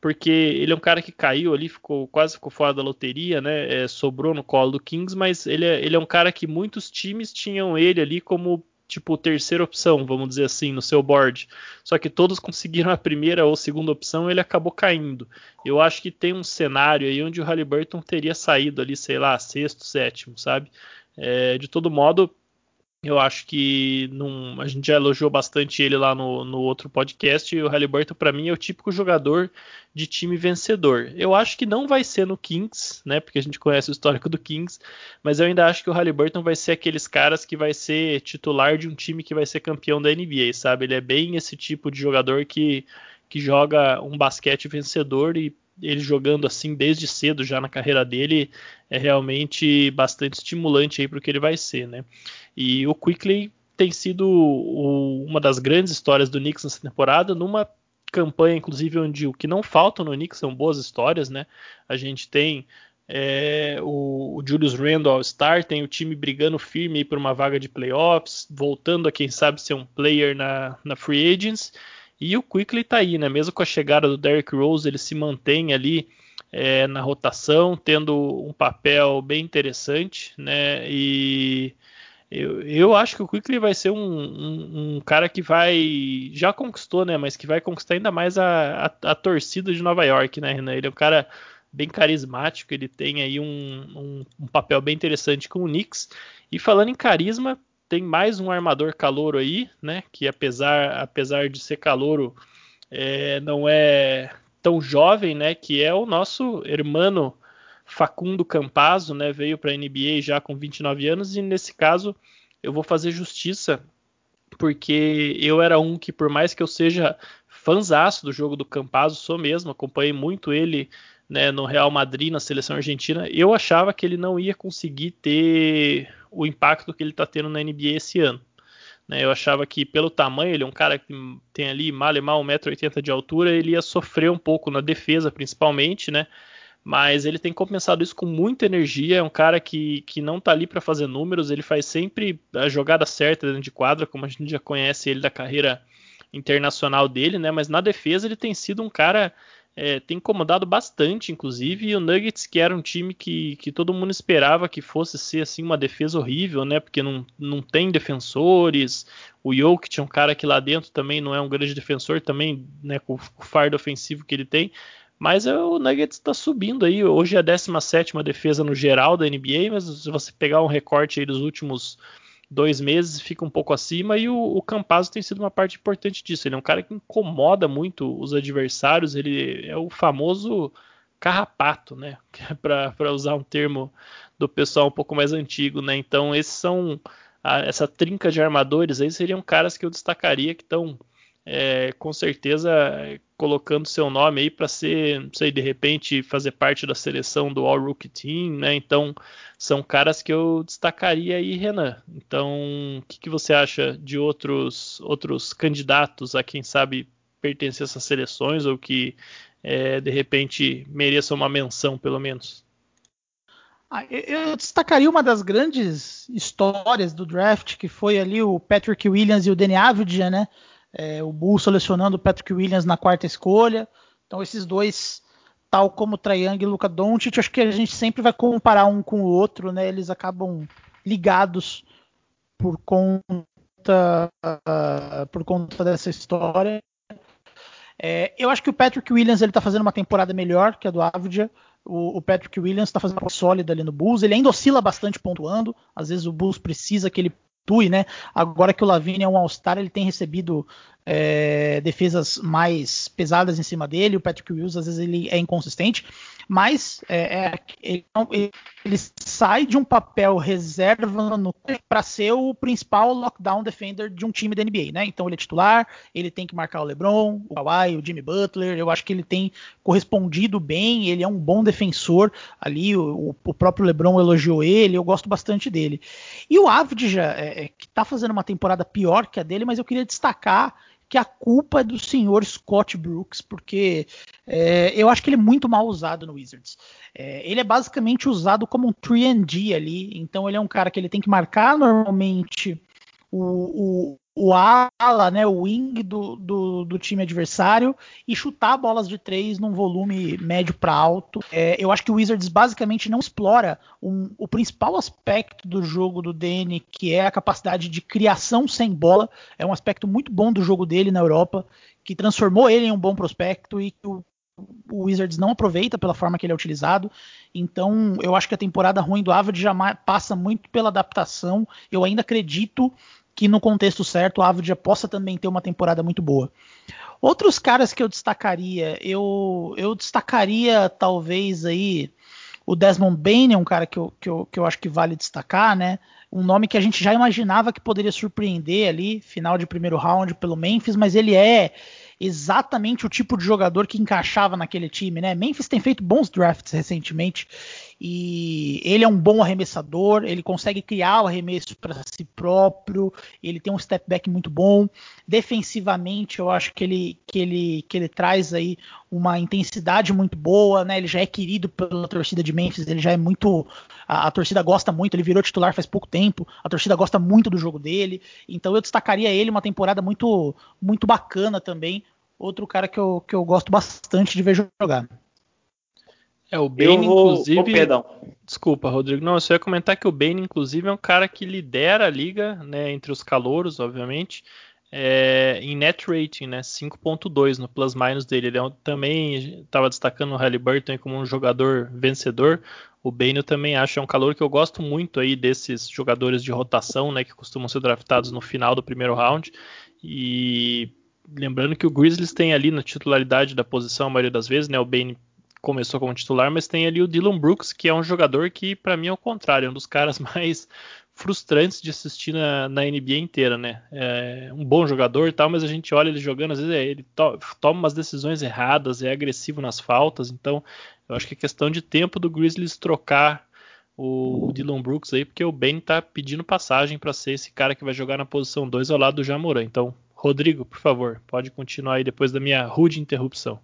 porque ele é um cara que caiu ali, ficou quase ficou fora da loteria, né? É, sobrou no colo do Kings, mas ele é, ele é um cara que muitos times tinham ele ali como tipo terceira opção, vamos dizer assim, no seu board. Só que todos conseguiram a primeira ou segunda opção, ele acabou caindo. Eu acho que tem um cenário aí onde o Halliburton teria saído ali, sei lá, sexto, sétimo, sabe? É, de todo modo, Eu acho que num, a gente já elogiou bastante ele lá no, no outro podcast. E o Halliburton, para mim, é o típico jogador de time vencedor. Eu acho que não vai ser no Kings, né? Porque a gente conhece o histórico do Kings. Mas eu ainda acho que o Halliburton vai ser aqueles caras que vai ser titular de um time que vai ser campeão da NBA, sabe? Ele é bem esse tipo de jogador que, que joga um basquete vencedor e ele jogando assim desde cedo já na carreira dele é realmente bastante estimulante aí para o que ele vai ser, né? E o Quickly tem sido o, uma das grandes histórias do Knicks nessa temporada, numa campanha inclusive onde o que não falta no Knicks são boas histórias, né? A gente tem é, o, o, Julius Randle All-Star, tem o time brigando firme por uma vaga de playoffs, voltando a quem sabe ser um player na, na Free Agents. E o Quickly tá aí, né? Mesmo com a chegada do Derrick Rose, ele se mantém ali é, na rotação, tendo um papel bem interessante, né? E eu, eu acho que o Quickly vai ser um, um, um, cara que vai. Já conquistou, né? Mas que vai conquistar ainda mais a, a, a torcida de Nova York, né, Renan? Ele é um cara bem carismático, ele tem aí um, um, papel bem interessante com o Knicks. E falando em carisma, tem mais um armador calouro aí, né? Que apesar, apesar de ser calouro, é, não é tão jovem, né? Que é o nosso hermano Facundo Campazzo, né? Veio para a NBA já com 29 anos e nesse caso eu vou fazer justiça porque eu era um que por mais que eu seja fanzaço do jogo do Campazzo, sou mesmo, acompanhei muito ele né, no Real Madrid, na seleção argentina, eu achava que ele não ia conseguir ter o impacto que ele está tendo na NBA esse ano. Né, eu achava que pelo tamanho, ele é um cara que tem ali mal e mal 1,80m de altura, ele ia sofrer um pouco na defesa, principalmente, né? Mas ele tem compensado isso com muita energia. É um cara que, que não tá ali para fazer números, ele faz sempre a jogada certa dentro de quadra, como a gente já conhece ele da carreira internacional dele, né? Mas na defesa ele tem sido um cara é, tem incomodado bastante, inclusive, e o Nuggets, que era um time que, que todo mundo esperava que fosse ser assim uma defesa horrível, né? Porque não, não tem defensores. O Jokic é um cara que lá dentro também não é um grande defensor, também, né, com o fardo ofensivo que ele tem. Mas é, o Nuggets está subindo aí. Hoje é a 17 defesa no geral da NBA, mas se você pegar um recorte aí dos últimos dois meses fica um pouco acima e o, o Campazzo tem sido uma parte importante disso. Ele é um cara que incomoda muito os adversários, ele é o famoso carrapato, né? Para usar um termo do pessoal um pouco mais antigo, né? Então esses são a, essa trinca de armadores aí seriam caras que eu destacaria que estão é, com certeza colocando seu nome aí para ser, não sei, de repente fazer parte da seleção do All Rookie Team, né? Então são caras que eu destacaria aí, Renan. Então, o que, que, você acha de outros outros candidatos a quem sabe pertencer a essas seleções ou que é, de repente mereçam uma menção, pelo menos? Ah, eu destacaria uma das grandes histórias do draft, que foi ali o Patrick Williams e o Danny Avdija, né? É, o Bulls selecionando o Patrick Williams na quarta escolha. Então esses dois, tal como o Trae e Luca Doncic, acho que a gente sempre vai comparar um com o outro, né? Eles acabam ligados por conta uh, por conta dessa história. É, eu acho que o Patrick Williams ele está fazendo uma temporada melhor que a do Avdia. O, o Patrick Williams está fazendo uma sólida ali no Bulls. Ele ainda oscila bastante pontuando. Às vezes o Bulls precisa que ele Tui, né? Agora que o Lavigne é um All-Star, ele tem recebido é, defesas mais pesadas em cima dele. O Patrick Wills, às vezes, ele é inconsistente, mas é, é, ele, ele, sai de um papel reserva para ser o principal lockdown defender de um time da NBA, né? Então ele é titular, ele tem que marcar o LeBron, o Kawhi, o Jimmy Butler. Eu acho que ele tem correspondido bem. Ele é um bom defensor ali. O, o próprio LeBron elogiou ele. Eu gosto bastante dele. E o Avdija, é, é, que está fazendo uma temporada pior que a dele, mas eu queria destacar que a culpa é do senhor Scott Brooks, porque é, eu acho que ele é muito mal usado no Wizards. É, ele é basicamente usado como um 3D ali, então ele é um cara que ele tem que marcar normalmente o, o ala, né, o wing do, do, do, time adversário e chutar bolas de três num volume médio para alto. É, eu acho que o Wizards basicamente não explora um, o principal aspecto do jogo do Danny, que é a capacidade de criação sem bola. É um aspecto muito bom do jogo dele na Europa, que transformou ele em um bom prospecto e que o o Wizards não aproveita pela forma que ele é utilizado. Então, eu acho que a temporada ruim do Avid já passa muito pela adaptação. Eu ainda acredito que no contexto certo Avid já possa também ter uma temporada muito boa. Outros caras que eu destacaria, eu, eu destacaria talvez aí o Desmond Bain, é um cara que eu, que, eu, que eu acho que vale destacar, né? Um nome que a gente já imaginava que poderia surpreender ali, final de primeiro round pelo Memphis, mas ele é exatamente o tipo de jogador que encaixava naquele time, né? Memphis tem feito bons drafts recentemente e ele é um bom arremessador, ele consegue criar o arremesso para si próprio, ele tem um step back muito bom. Defensivamente, eu acho que ele, que ele, que ele traz aí uma intensidade muito boa, né? Ele já é querido pela torcida de Memphis, ele já é muito. A, a, torcida gosta muito, ele virou titular faz pouco tempo, a torcida gosta muito do jogo dele. Então eu destacaria ele uma temporada muito, muito bacana também. Outro cara que eu, que eu gosto bastante de ver jogar. É, o Bane, vou... inclusive. Oh, perdão. Desculpa, Rodrigo. Não, eu só ia comentar que o Bane, inclusive, é um cara que lidera a liga, né? Entre os calouros, obviamente. É, em net rating, né? 5.2 no plus minus dele. Ele é um, também estava destacando o Halliburton como um jogador vencedor. O Bane eu também acho é um calor que eu gosto muito aí desses jogadores de rotação, né? Que costumam ser draftados no final do primeiro round. E lembrando que o Grizzlies tem ali na titularidade da posição a maioria das vezes, né? O Bane começou como titular, mas tem ali o Dylan Brooks, que é um jogador que, para mim, é o contrário, é um dos caras mais frustrantes de assistir na, na NBA inteira, né? É um bom jogador e tal, mas a gente olha ele jogando, às vezes é, ele to, toma umas decisões erradas, é agressivo nas faltas, então eu acho que é questão de tempo do Grizzlies trocar o, o Dylan Brooks aí, porque o Ben tá pedindo passagem para ser esse cara que vai jogar na posição 2 ao lado do Jamoran. Então, Rodrigo, por favor, pode continuar aí depois da minha rude interrupção.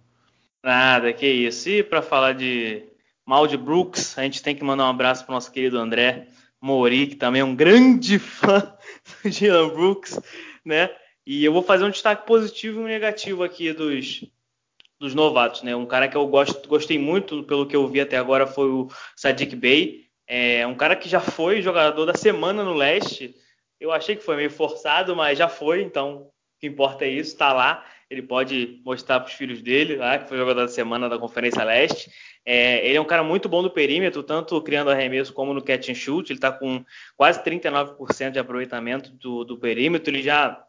Nada, que isso. E para falar de mal de Brooks, a gente tem que mandar um abraço para nosso querido André Mori, que também é um grande fã do Dylan Brooks, né? E eu vou fazer um destaque positivo e um negativo aqui dos, dos novatos, né? Um cara que eu gosto, gostei muito, pelo que eu vi até agora, foi o Sadiq Bey. É um cara que já foi jogador da semana no leste. Eu achei que foi meio forçado, mas já foi, então o que importa é isso, tá lá ele pode mostrar para os filhos dele, lá, que foi jogador da semana da Conferência Leste. É, ele é um cara muito bom do perímetro, tanto criando arremesso como no catch and shoot. Ele está com quase 39% de aproveitamento do, do, perímetro. Ele já,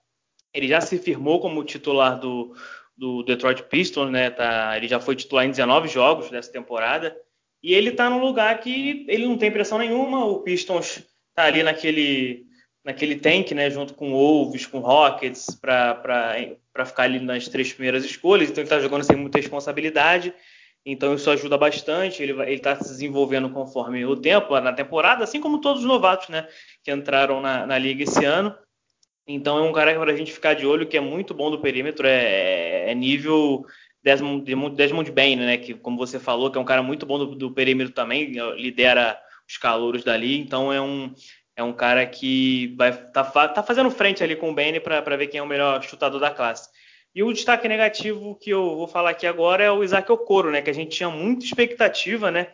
ele já se firmou como titular do, do Detroit Pistons, né? Tá, ele já foi titular em 19 jogos dessa temporada. E ele está num lugar que ele não tem pressão nenhuma. O Pistons está ali naquele naquele tank, né, junto com Wolves, com Rockets, para ficar ali nas três primeiras escolhas. Então ele está jogando sem muita responsabilidade. Então isso ajuda bastante. Ele está se desenvolvendo conforme o tempo na temporada, assim como todos os novatos, né, que entraram na, na liga esse ano. Então é um cara para a gente ficar de olho que é muito bom do perímetro, é, é nível Desmond, Desmond Bain, né, que como você falou, que é um cara muito bom do, do perímetro também, lidera os calouros dali. Então é um é um cara que vai tá, tá fazendo frente ali com o Benny para ver quem é o melhor chutador da classe. E o destaque negativo que eu vou falar aqui agora é o Isaac Okoro, né? Que a gente tinha muita expectativa, né?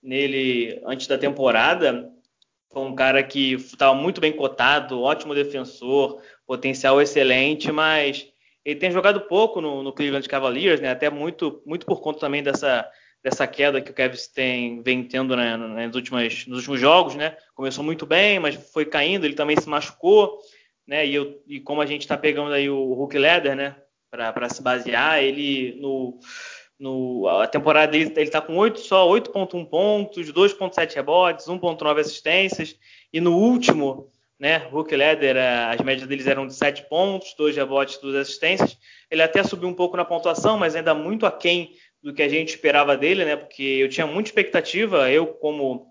Nele antes da temporada. Foi um cara que estava muito bem cotado, ótimo defensor, potencial excelente, mas ele tem jogado pouco no, no Cleveland Cavaliers, né? Até muito, muito por conta também dessa dessa queda que o Kevs tem vem tendo né, nas últimas, nos últimos jogos, né? Começou muito bem, mas foi caindo, ele também se machucou, né? E, eu, e como a gente está pegando aí o Hulk Leder, né? Para se basear, ele no, no a temporada dele ele está com 8 só 8.1 pontos, 2.7 rebotes, 1.9 assistências e no último né? Hulk Leder, as médias deles eram de 7 pontos, 2 rebotes, 2 assistências. Ele até subiu um pouco na pontuação, mas ainda muito aquém do que a gente esperava dele, né? Porque eu tinha muita expectativa. Eu, como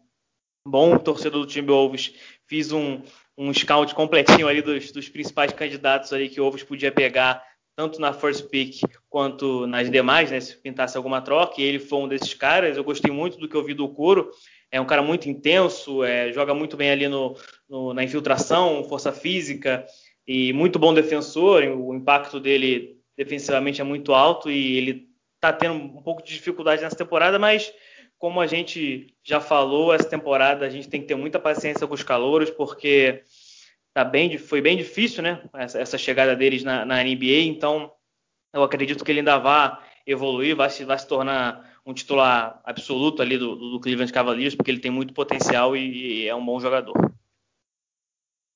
bom torcedor do Timberwolves, fiz um, um scout completinho ali dos, dos principais candidatos ali que o Wolves podia pegar, tanto na first pick quanto nas demais, né? Se pintasse alguma troca. E ele foi um desses caras. Eu gostei muito do que eu vi do Coro. É um cara muito intenso, é, joga muito bem ali no, no, na infiltração, força física e muito bom defensor. O impacto dele defensivamente é muito alto e ele está tendo um pouco de dificuldade nessa temporada, mas como a gente já falou, essa temporada a gente tem que ter muita paciência com os calouros, porque tá bem, foi bem difícil, né? Essa, essa chegada deles na, na, NBA, então eu acredito que ele ainda vá evoluir, vai se, vai se tornar um titular absoluto ali do, do Cleveland Cavaliers, porque ele tem muito potencial e, e é um bom jogador.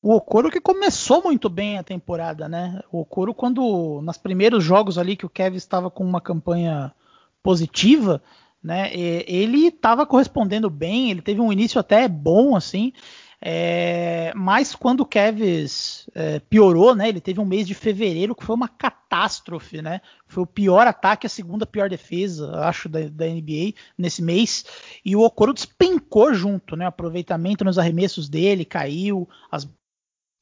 O Okoro que começou muito bem a temporada, né? O Okoro, quando nos primeiros jogos ali que o Kevin estava com uma campanha positiva, né? Ele estava correspondendo bem, ele teve um início até bom, assim. É, mas quando o Kevs é, piorou, né? Ele teve um mês de fevereiro que foi uma catástrofe, né? Foi o pior ataque, a segunda pior defesa, acho, da, da NBA nesse mês. E o Okoro despencou junto, né? O aproveitamento nos arremessos dele caiu, as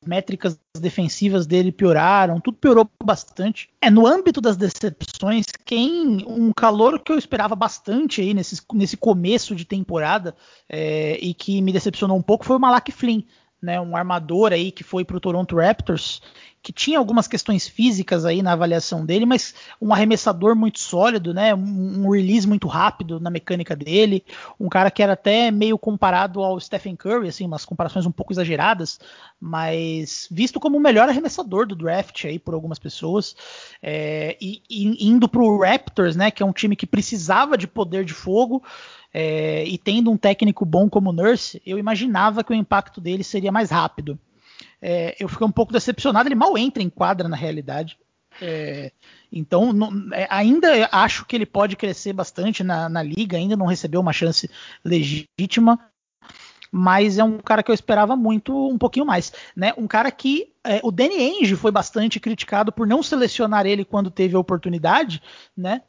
métricas defensivas dele pioraram, tudo piorou bastante. É no âmbito das decepções, quem um calor que eu esperava bastante aí nesse, nesse começo de temporada é, e que me decepcionou um pouco foi o Malak Flynn, né, um armador aí que foi para o Toronto Raptors que tinha algumas questões físicas aí na avaliação dele, mas um arremessador muito sólido, né? Um, um, release muito rápido na mecânica dele, um cara que era até meio comparado ao Stephen Curry, assim, umas comparações um pouco exageradas, mas visto como o melhor arremessador do draft aí por algumas pessoas, é, e, e indo para o Raptors, né? Que é um time que precisava de poder de fogo. É, e tendo um técnico bom como Nurse, eu imaginava que o impacto dele seria mais rápido é, eu fiquei um pouco decepcionado. Ele mal entra em quadra na realidade. É, então, não, é, ainda acho que ele pode crescer bastante na, na, liga, ainda não recebeu uma chance legítima, mas é um cara que eu esperava muito, um pouquinho mais. Né? Um cara que é, o Danny Ainge foi bastante criticado por não selecionar ele quando teve a oportunidade, né?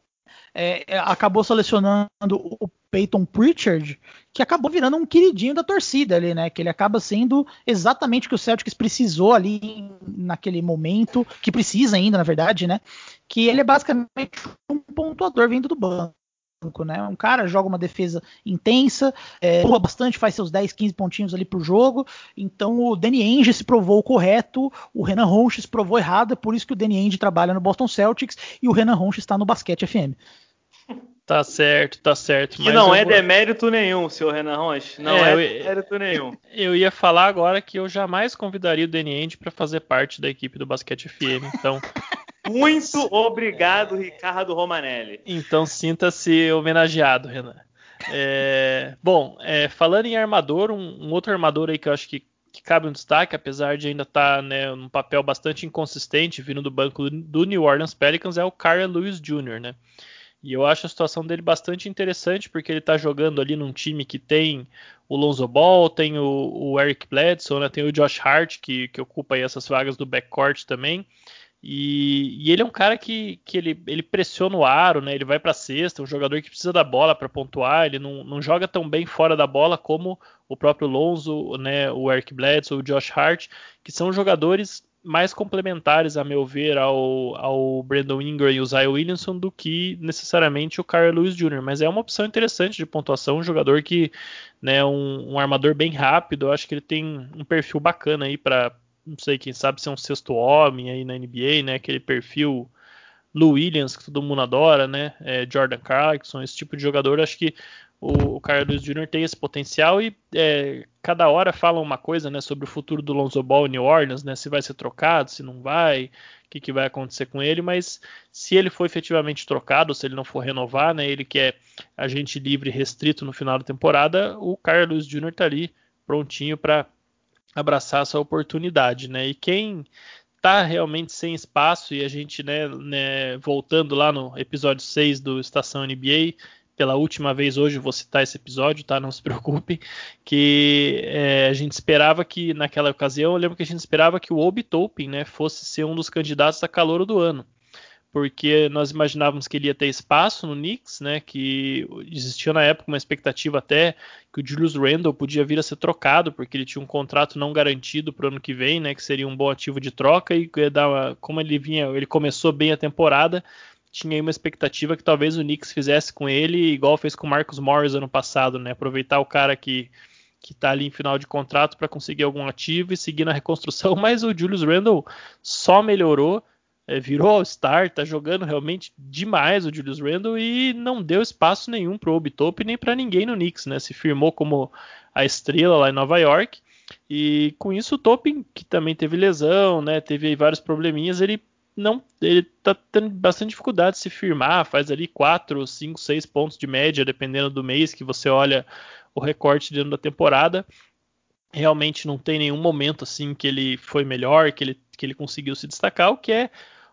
É, é acabou selecionando o Peyton Pritchard, que acabou virando um queridinho da torcida ali, né? Que ele acaba sendo exatamente o que o Celtics precisou ali naquele momento, que precisa ainda, na verdade, né? Que ele é basicamente um pontuador vindo do banco. Né? Um cara joga uma defesa intensa, é, bastante, faz seus 10, 15 pontinhos ali pro jogo. Então o Danny Ainge se provou correto, o Renan Ronchi se provou errado, é por isso que o Danny Ainge trabalha no Boston Celtics e o Renan Ronchi está no Basquete FM. Tá certo, tá certo. Que não é vou... demérito nenhum, senhor Renan Rocha. Não é, é demérito nenhum. Eu ia falar agora que eu jamais convidaria o End para fazer parte da equipe do Basquete FM, então. Muito obrigado, Ricardo Romanelli. Então sinta-se homenageado, Renan. É, bom, é, falando em armador, um, um, outro armador aí que eu acho que, que cabe um destaque, apesar de ainda estar tá, né, num papel bastante inconsistente vindo do banco do New Orleans Pelicans, é o Carl Lewis Jr., né? E eu acho a situação dele bastante interessante, porque ele está jogando ali num time que tem o Lonzo Ball, tem o, o Eric Bledsoe, né, tem o Josh Hart, que, que ocupa essas vagas do backcourt também. E, e, ele é um cara que, que ele, ele pressiona o aro, né? Ele vai para a cesta, um jogador que precisa da bola para pontuar. Ele não, não joga tão bem fora da bola como o próprio Lonzo, né? O Eric Bledsoe, o Josh Hart, que são jogadores mais complementares, a meu ver, ao, ao Brandon Ingram e o Zion Williamson do que necessariamente o Carl Lewis Jr. Mas é uma opção interessante de pontuação, um jogador que, né, um, um armador bem rápido, eu acho que ele tem um perfil bacana aí para, não sei, quem sabe ser um sexto homem aí na NBA, né, aquele perfil Lou Williams, que todo mundo adora, né, é, Jordan Clarkson, esse tipo de jogador, acho que o, Carlos Jr. tem esse potencial e é, cada hora fala uma coisa né, sobre o futuro do Lonzo Ball em New Orleans, né, se vai ser trocado, se não vai, o que, que, vai acontecer com ele, mas se ele for efetivamente trocado, se ele não for renovar, né, ele que é agente livre restrito no final da temporada, o Carlos Jr. está ali prontinho para abraçar essa oportunidade. Né, e quem está realmente sem espaço e a gente, né, né, voltando lá no episódio 6 do Estação NBA, pela última vez hoje, vou citar esse episódio, tá? Não se preocupe. Que é, a gente esperava que, naquela ocasião, eu lembro que a gente esperava que o Obi Topin, né, fosse ser um dos candidatos a calor do ano. Porque nós imaginávamos que ele ia ter espaço no Knicks, né? Que existia na época uma expectativa até que o Julius Randle podia vir a ser trocado, porque ele tinha um contrato não garantido para o ano que vem, né? Que seria um bom ativo de troca e como ele vinha, ele começou bem a temporada, tinha aí uma expectativa que talvez o Knicks fizesse com ele igual fez com o Marcus Morris ano passado, né? Aproveitar o cara que que está ali em final de contrato para conseguir algum ativo e seguir na reconstrução, mas o Julius Randle só melhorou, é, virou All-Star, tá jogando realmente demais o Julius Randle e não deu espaço nenhum para o Obitop nem para ninguém no Knicks, né? Se firmou como a estrela lá em Nova York e com isso o Topin, que também teve lesão, né? Teve vários probleminhas, ele não ele tá tendo bastante dificuldade de se firmar, faz ali 4, 5, 6 pontos de média, dependendo do mês que você olha o recorte dentro da temporada. Realmente não tem nenhum momento assim que ele foi melhor, que ele, que ele conseguiu se destacar, o que é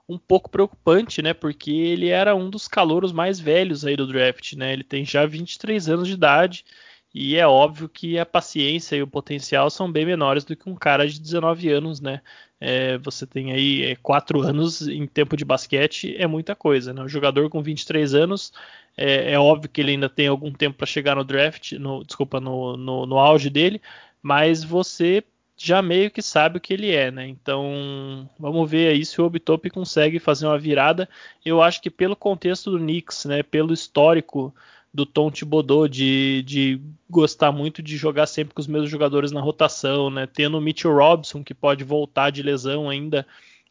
um pouco preocupante, né? Porque ele era um dos calouros mais velhos aí do draft, né? Ele tem já 23 anos de idade e é óbvio que a paciência e o potencial são bem menores do que um cara de 19 anos, né? É, você tem aí é, 4 anos em tempo de basquete, é muita coisa, né? Um jogador com 23 anos, é, é óbvio que ele ainda tem algum tempo para chegar no draft, no, desculpa, no, no, no auge dele, mas você já meio que sabe o que ele é, né? Então, vamos ver aí se o Obitope consegue fazer uma virada. Eu acho que pelo contexto do Knicks, né, pelo histórico do Tom Thibodeau de, de gostar muito de jogar sempre com os mesmos jogadores na rotação, né? Tendo o Mitchell Robson que pode voltar de lesão ainda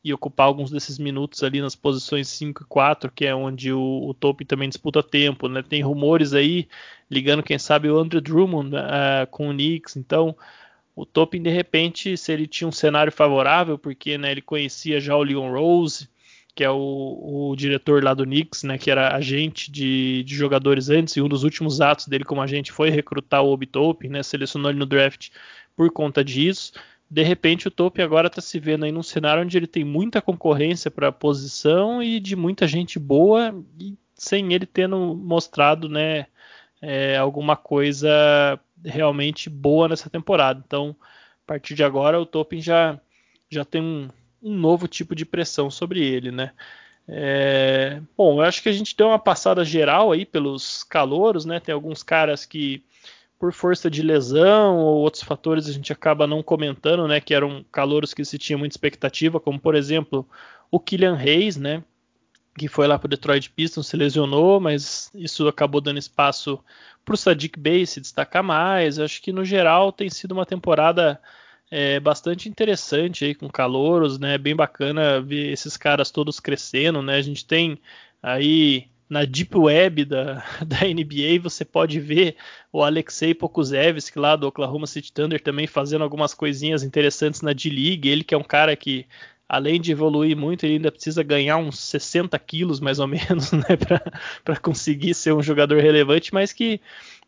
e ocupar alguns desses minutos ali nas posições 5 e 4, que é onde o, o também disputa tempo, né? Tem rumores aí ligando, quem sabe, o Andrew Drummond uh, com o Knicks, então o Topin de repente, se ele tinha um cenário favorável, porque né, ele conhecia já o Leon Rose, que é o, o, diretor lá do Knicks, né, que era agente de, de, jogadores antes, e um dos últimos atos dele como agente foi recrutar o Obi né, selecionou ele no draft por conta disso. De repente o Toppin agora está se vendo aí num cenário onde ele tem muita concorrência para a posição e de muita gente boa, e sem ele tendo mostrado né, é, alguma coisa realmente boa nessa temporada. Então, a partir de agora, o Toppin já, já tem um, um novo tipo de pressão sobre ele, né? É, bom, eu acho que a gente deu uma passada geral aí pelos calouros, né? Tem alguns caras que, por força de lesão ou outros fatores, a gente acaba não comentando, né? Que eram calouros que se tinha muita expectativa, como por exemplo o Killian Hayes, né? Que foi lá para o Detroit Pistons, se lesionou, mas isso acabou dando espaço para o Sadiq Bey se destacar mais. Eu acho que no geral tem sido uma temporada é bastante interessante aí com calouros, né? Bem bacana ver esses caras todos crescendo, né? A gente tem aí na deep web da, da NBA você pode ver o Alexei Pokusevski lá do Oklahoma City Thunder também fazendo algumas coisinhas interessantes na D-League. Ele que é um cara que além de evoluir muito, ele ainda precisa ganhar uns 60 quilos mais ou menos, né, para conseguir ser um jogador relevante, mas que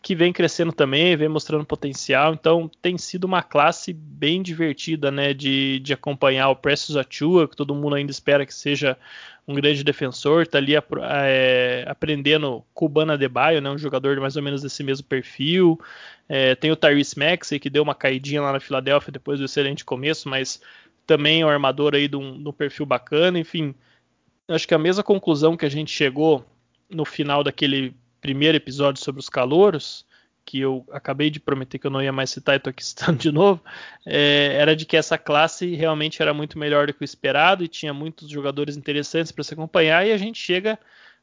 que vem crescendo também, vem mostrando potencial. Então tem sido uma classe bem divertida, né, de, de acompanhar o Precious Achua, que todo mundo ainda espera que seja um grande defensor, está ali é, aprendendo Cubana Baio, né, um jogador mais ou menos desse mesmo perfil. É, tem o Tyrese Maxey, que deu uma caidinha lá na Filadélfia depois do excelente começo, mas também é um armador aí de um, de um perfil bacana. Enfim, acho que a mesma conclusão que a gente chegou no final daquele primeiro episódio sobre os calouros, que eu acabei de prometer que eu não ia mais citar e estou aqui citando de novo, é, era de que essa classe realmente era muito melhor do que o esperado e tinha muitos jogadores interessantes para se acompanhar, e a gente chega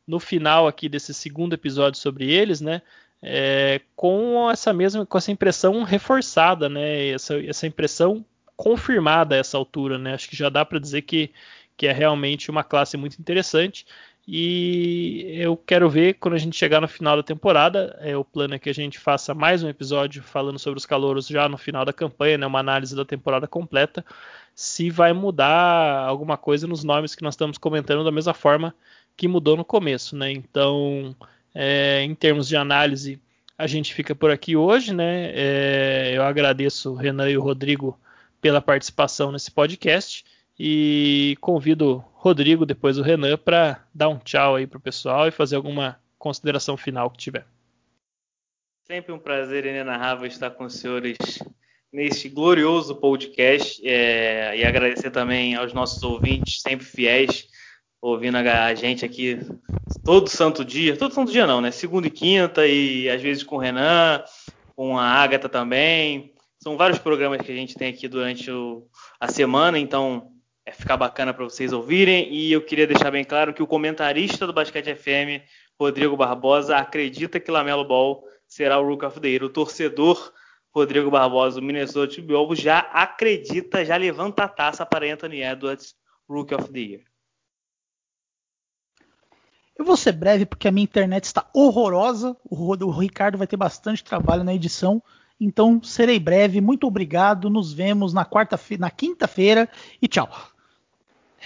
no final aqui desse segundo episódio sobre eles, né? É, com essa mesma, com essa impressão reforçada, né? Essa, essa impressão confirmada a essa altura, né? Acho que já dá para dizer que, que é realmente uma classe muito interessante. E eu quero ver quando a gente chegar no final da temporada. É, o plano é que a gente faça mais um episódio falando sobre os calouros já no final da campanha, né, uma análise da temporada completa. Se vai mudar alguma coisa nos nomes que nós estamos comentando da mesma forma que mudou no começo, né? Então, é, em termos de análise, a gente fica por aqui hoje, né? É, eu agradeço o Renan e o Rodrigo pela participação nesse podcast e convido Rodrigo, depois o Renan, para dar um tchau aí para o pessoal e fazer alguma consideração final que tiver. Sempre um prazer inenarrável estar com os senhores neste glorioso podcast é, e agradecer também aos nossos ouvintes, sempre fiéis, ouvindo a gente aqui todo santo dia, todo santo dia não, né? Segunda e quinta e às vezes com o Renan, com a Agatha também. São vários programas que a gente tem aqui durante o, a semana, então é ficar bacana para vocês ouvirem. E eu queria deixar bem claro que o comentarista do Basquete FM, Rodrigo Barbosa, acredita que Lamelo Ball será o Rook of the Year. O torcedor Rodrigo Barbosa, do Minnesota Timberwolves, já acredita, já levanta a taça para Anthony Edwards, Rook of the Year. Eu vou ser breve porque a minha internet está horrorosa. O Ricardo vai ter bastante trabalho na edição. Então serei breve. Muito obrigado. Nos vemos na quarta na quinta-feira e tchau.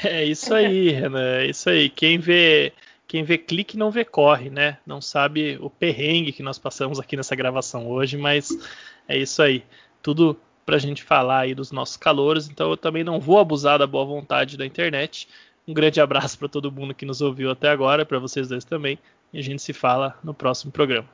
É isso aí, Renan. É isso aí. Quem vê, quem vê clique não vê corre, né? Não sabe o perrengue que nós passamos aqui nessa gravação hoje, mas é isso aí. Tudo para a gente falar aí dos nossos calores. Então eu também não vou abusar da boa vontade da internet. Um grande abraço para todo mundo que nos ouviu até agora, para vocês dois também. E a gente se fala no próximo programa.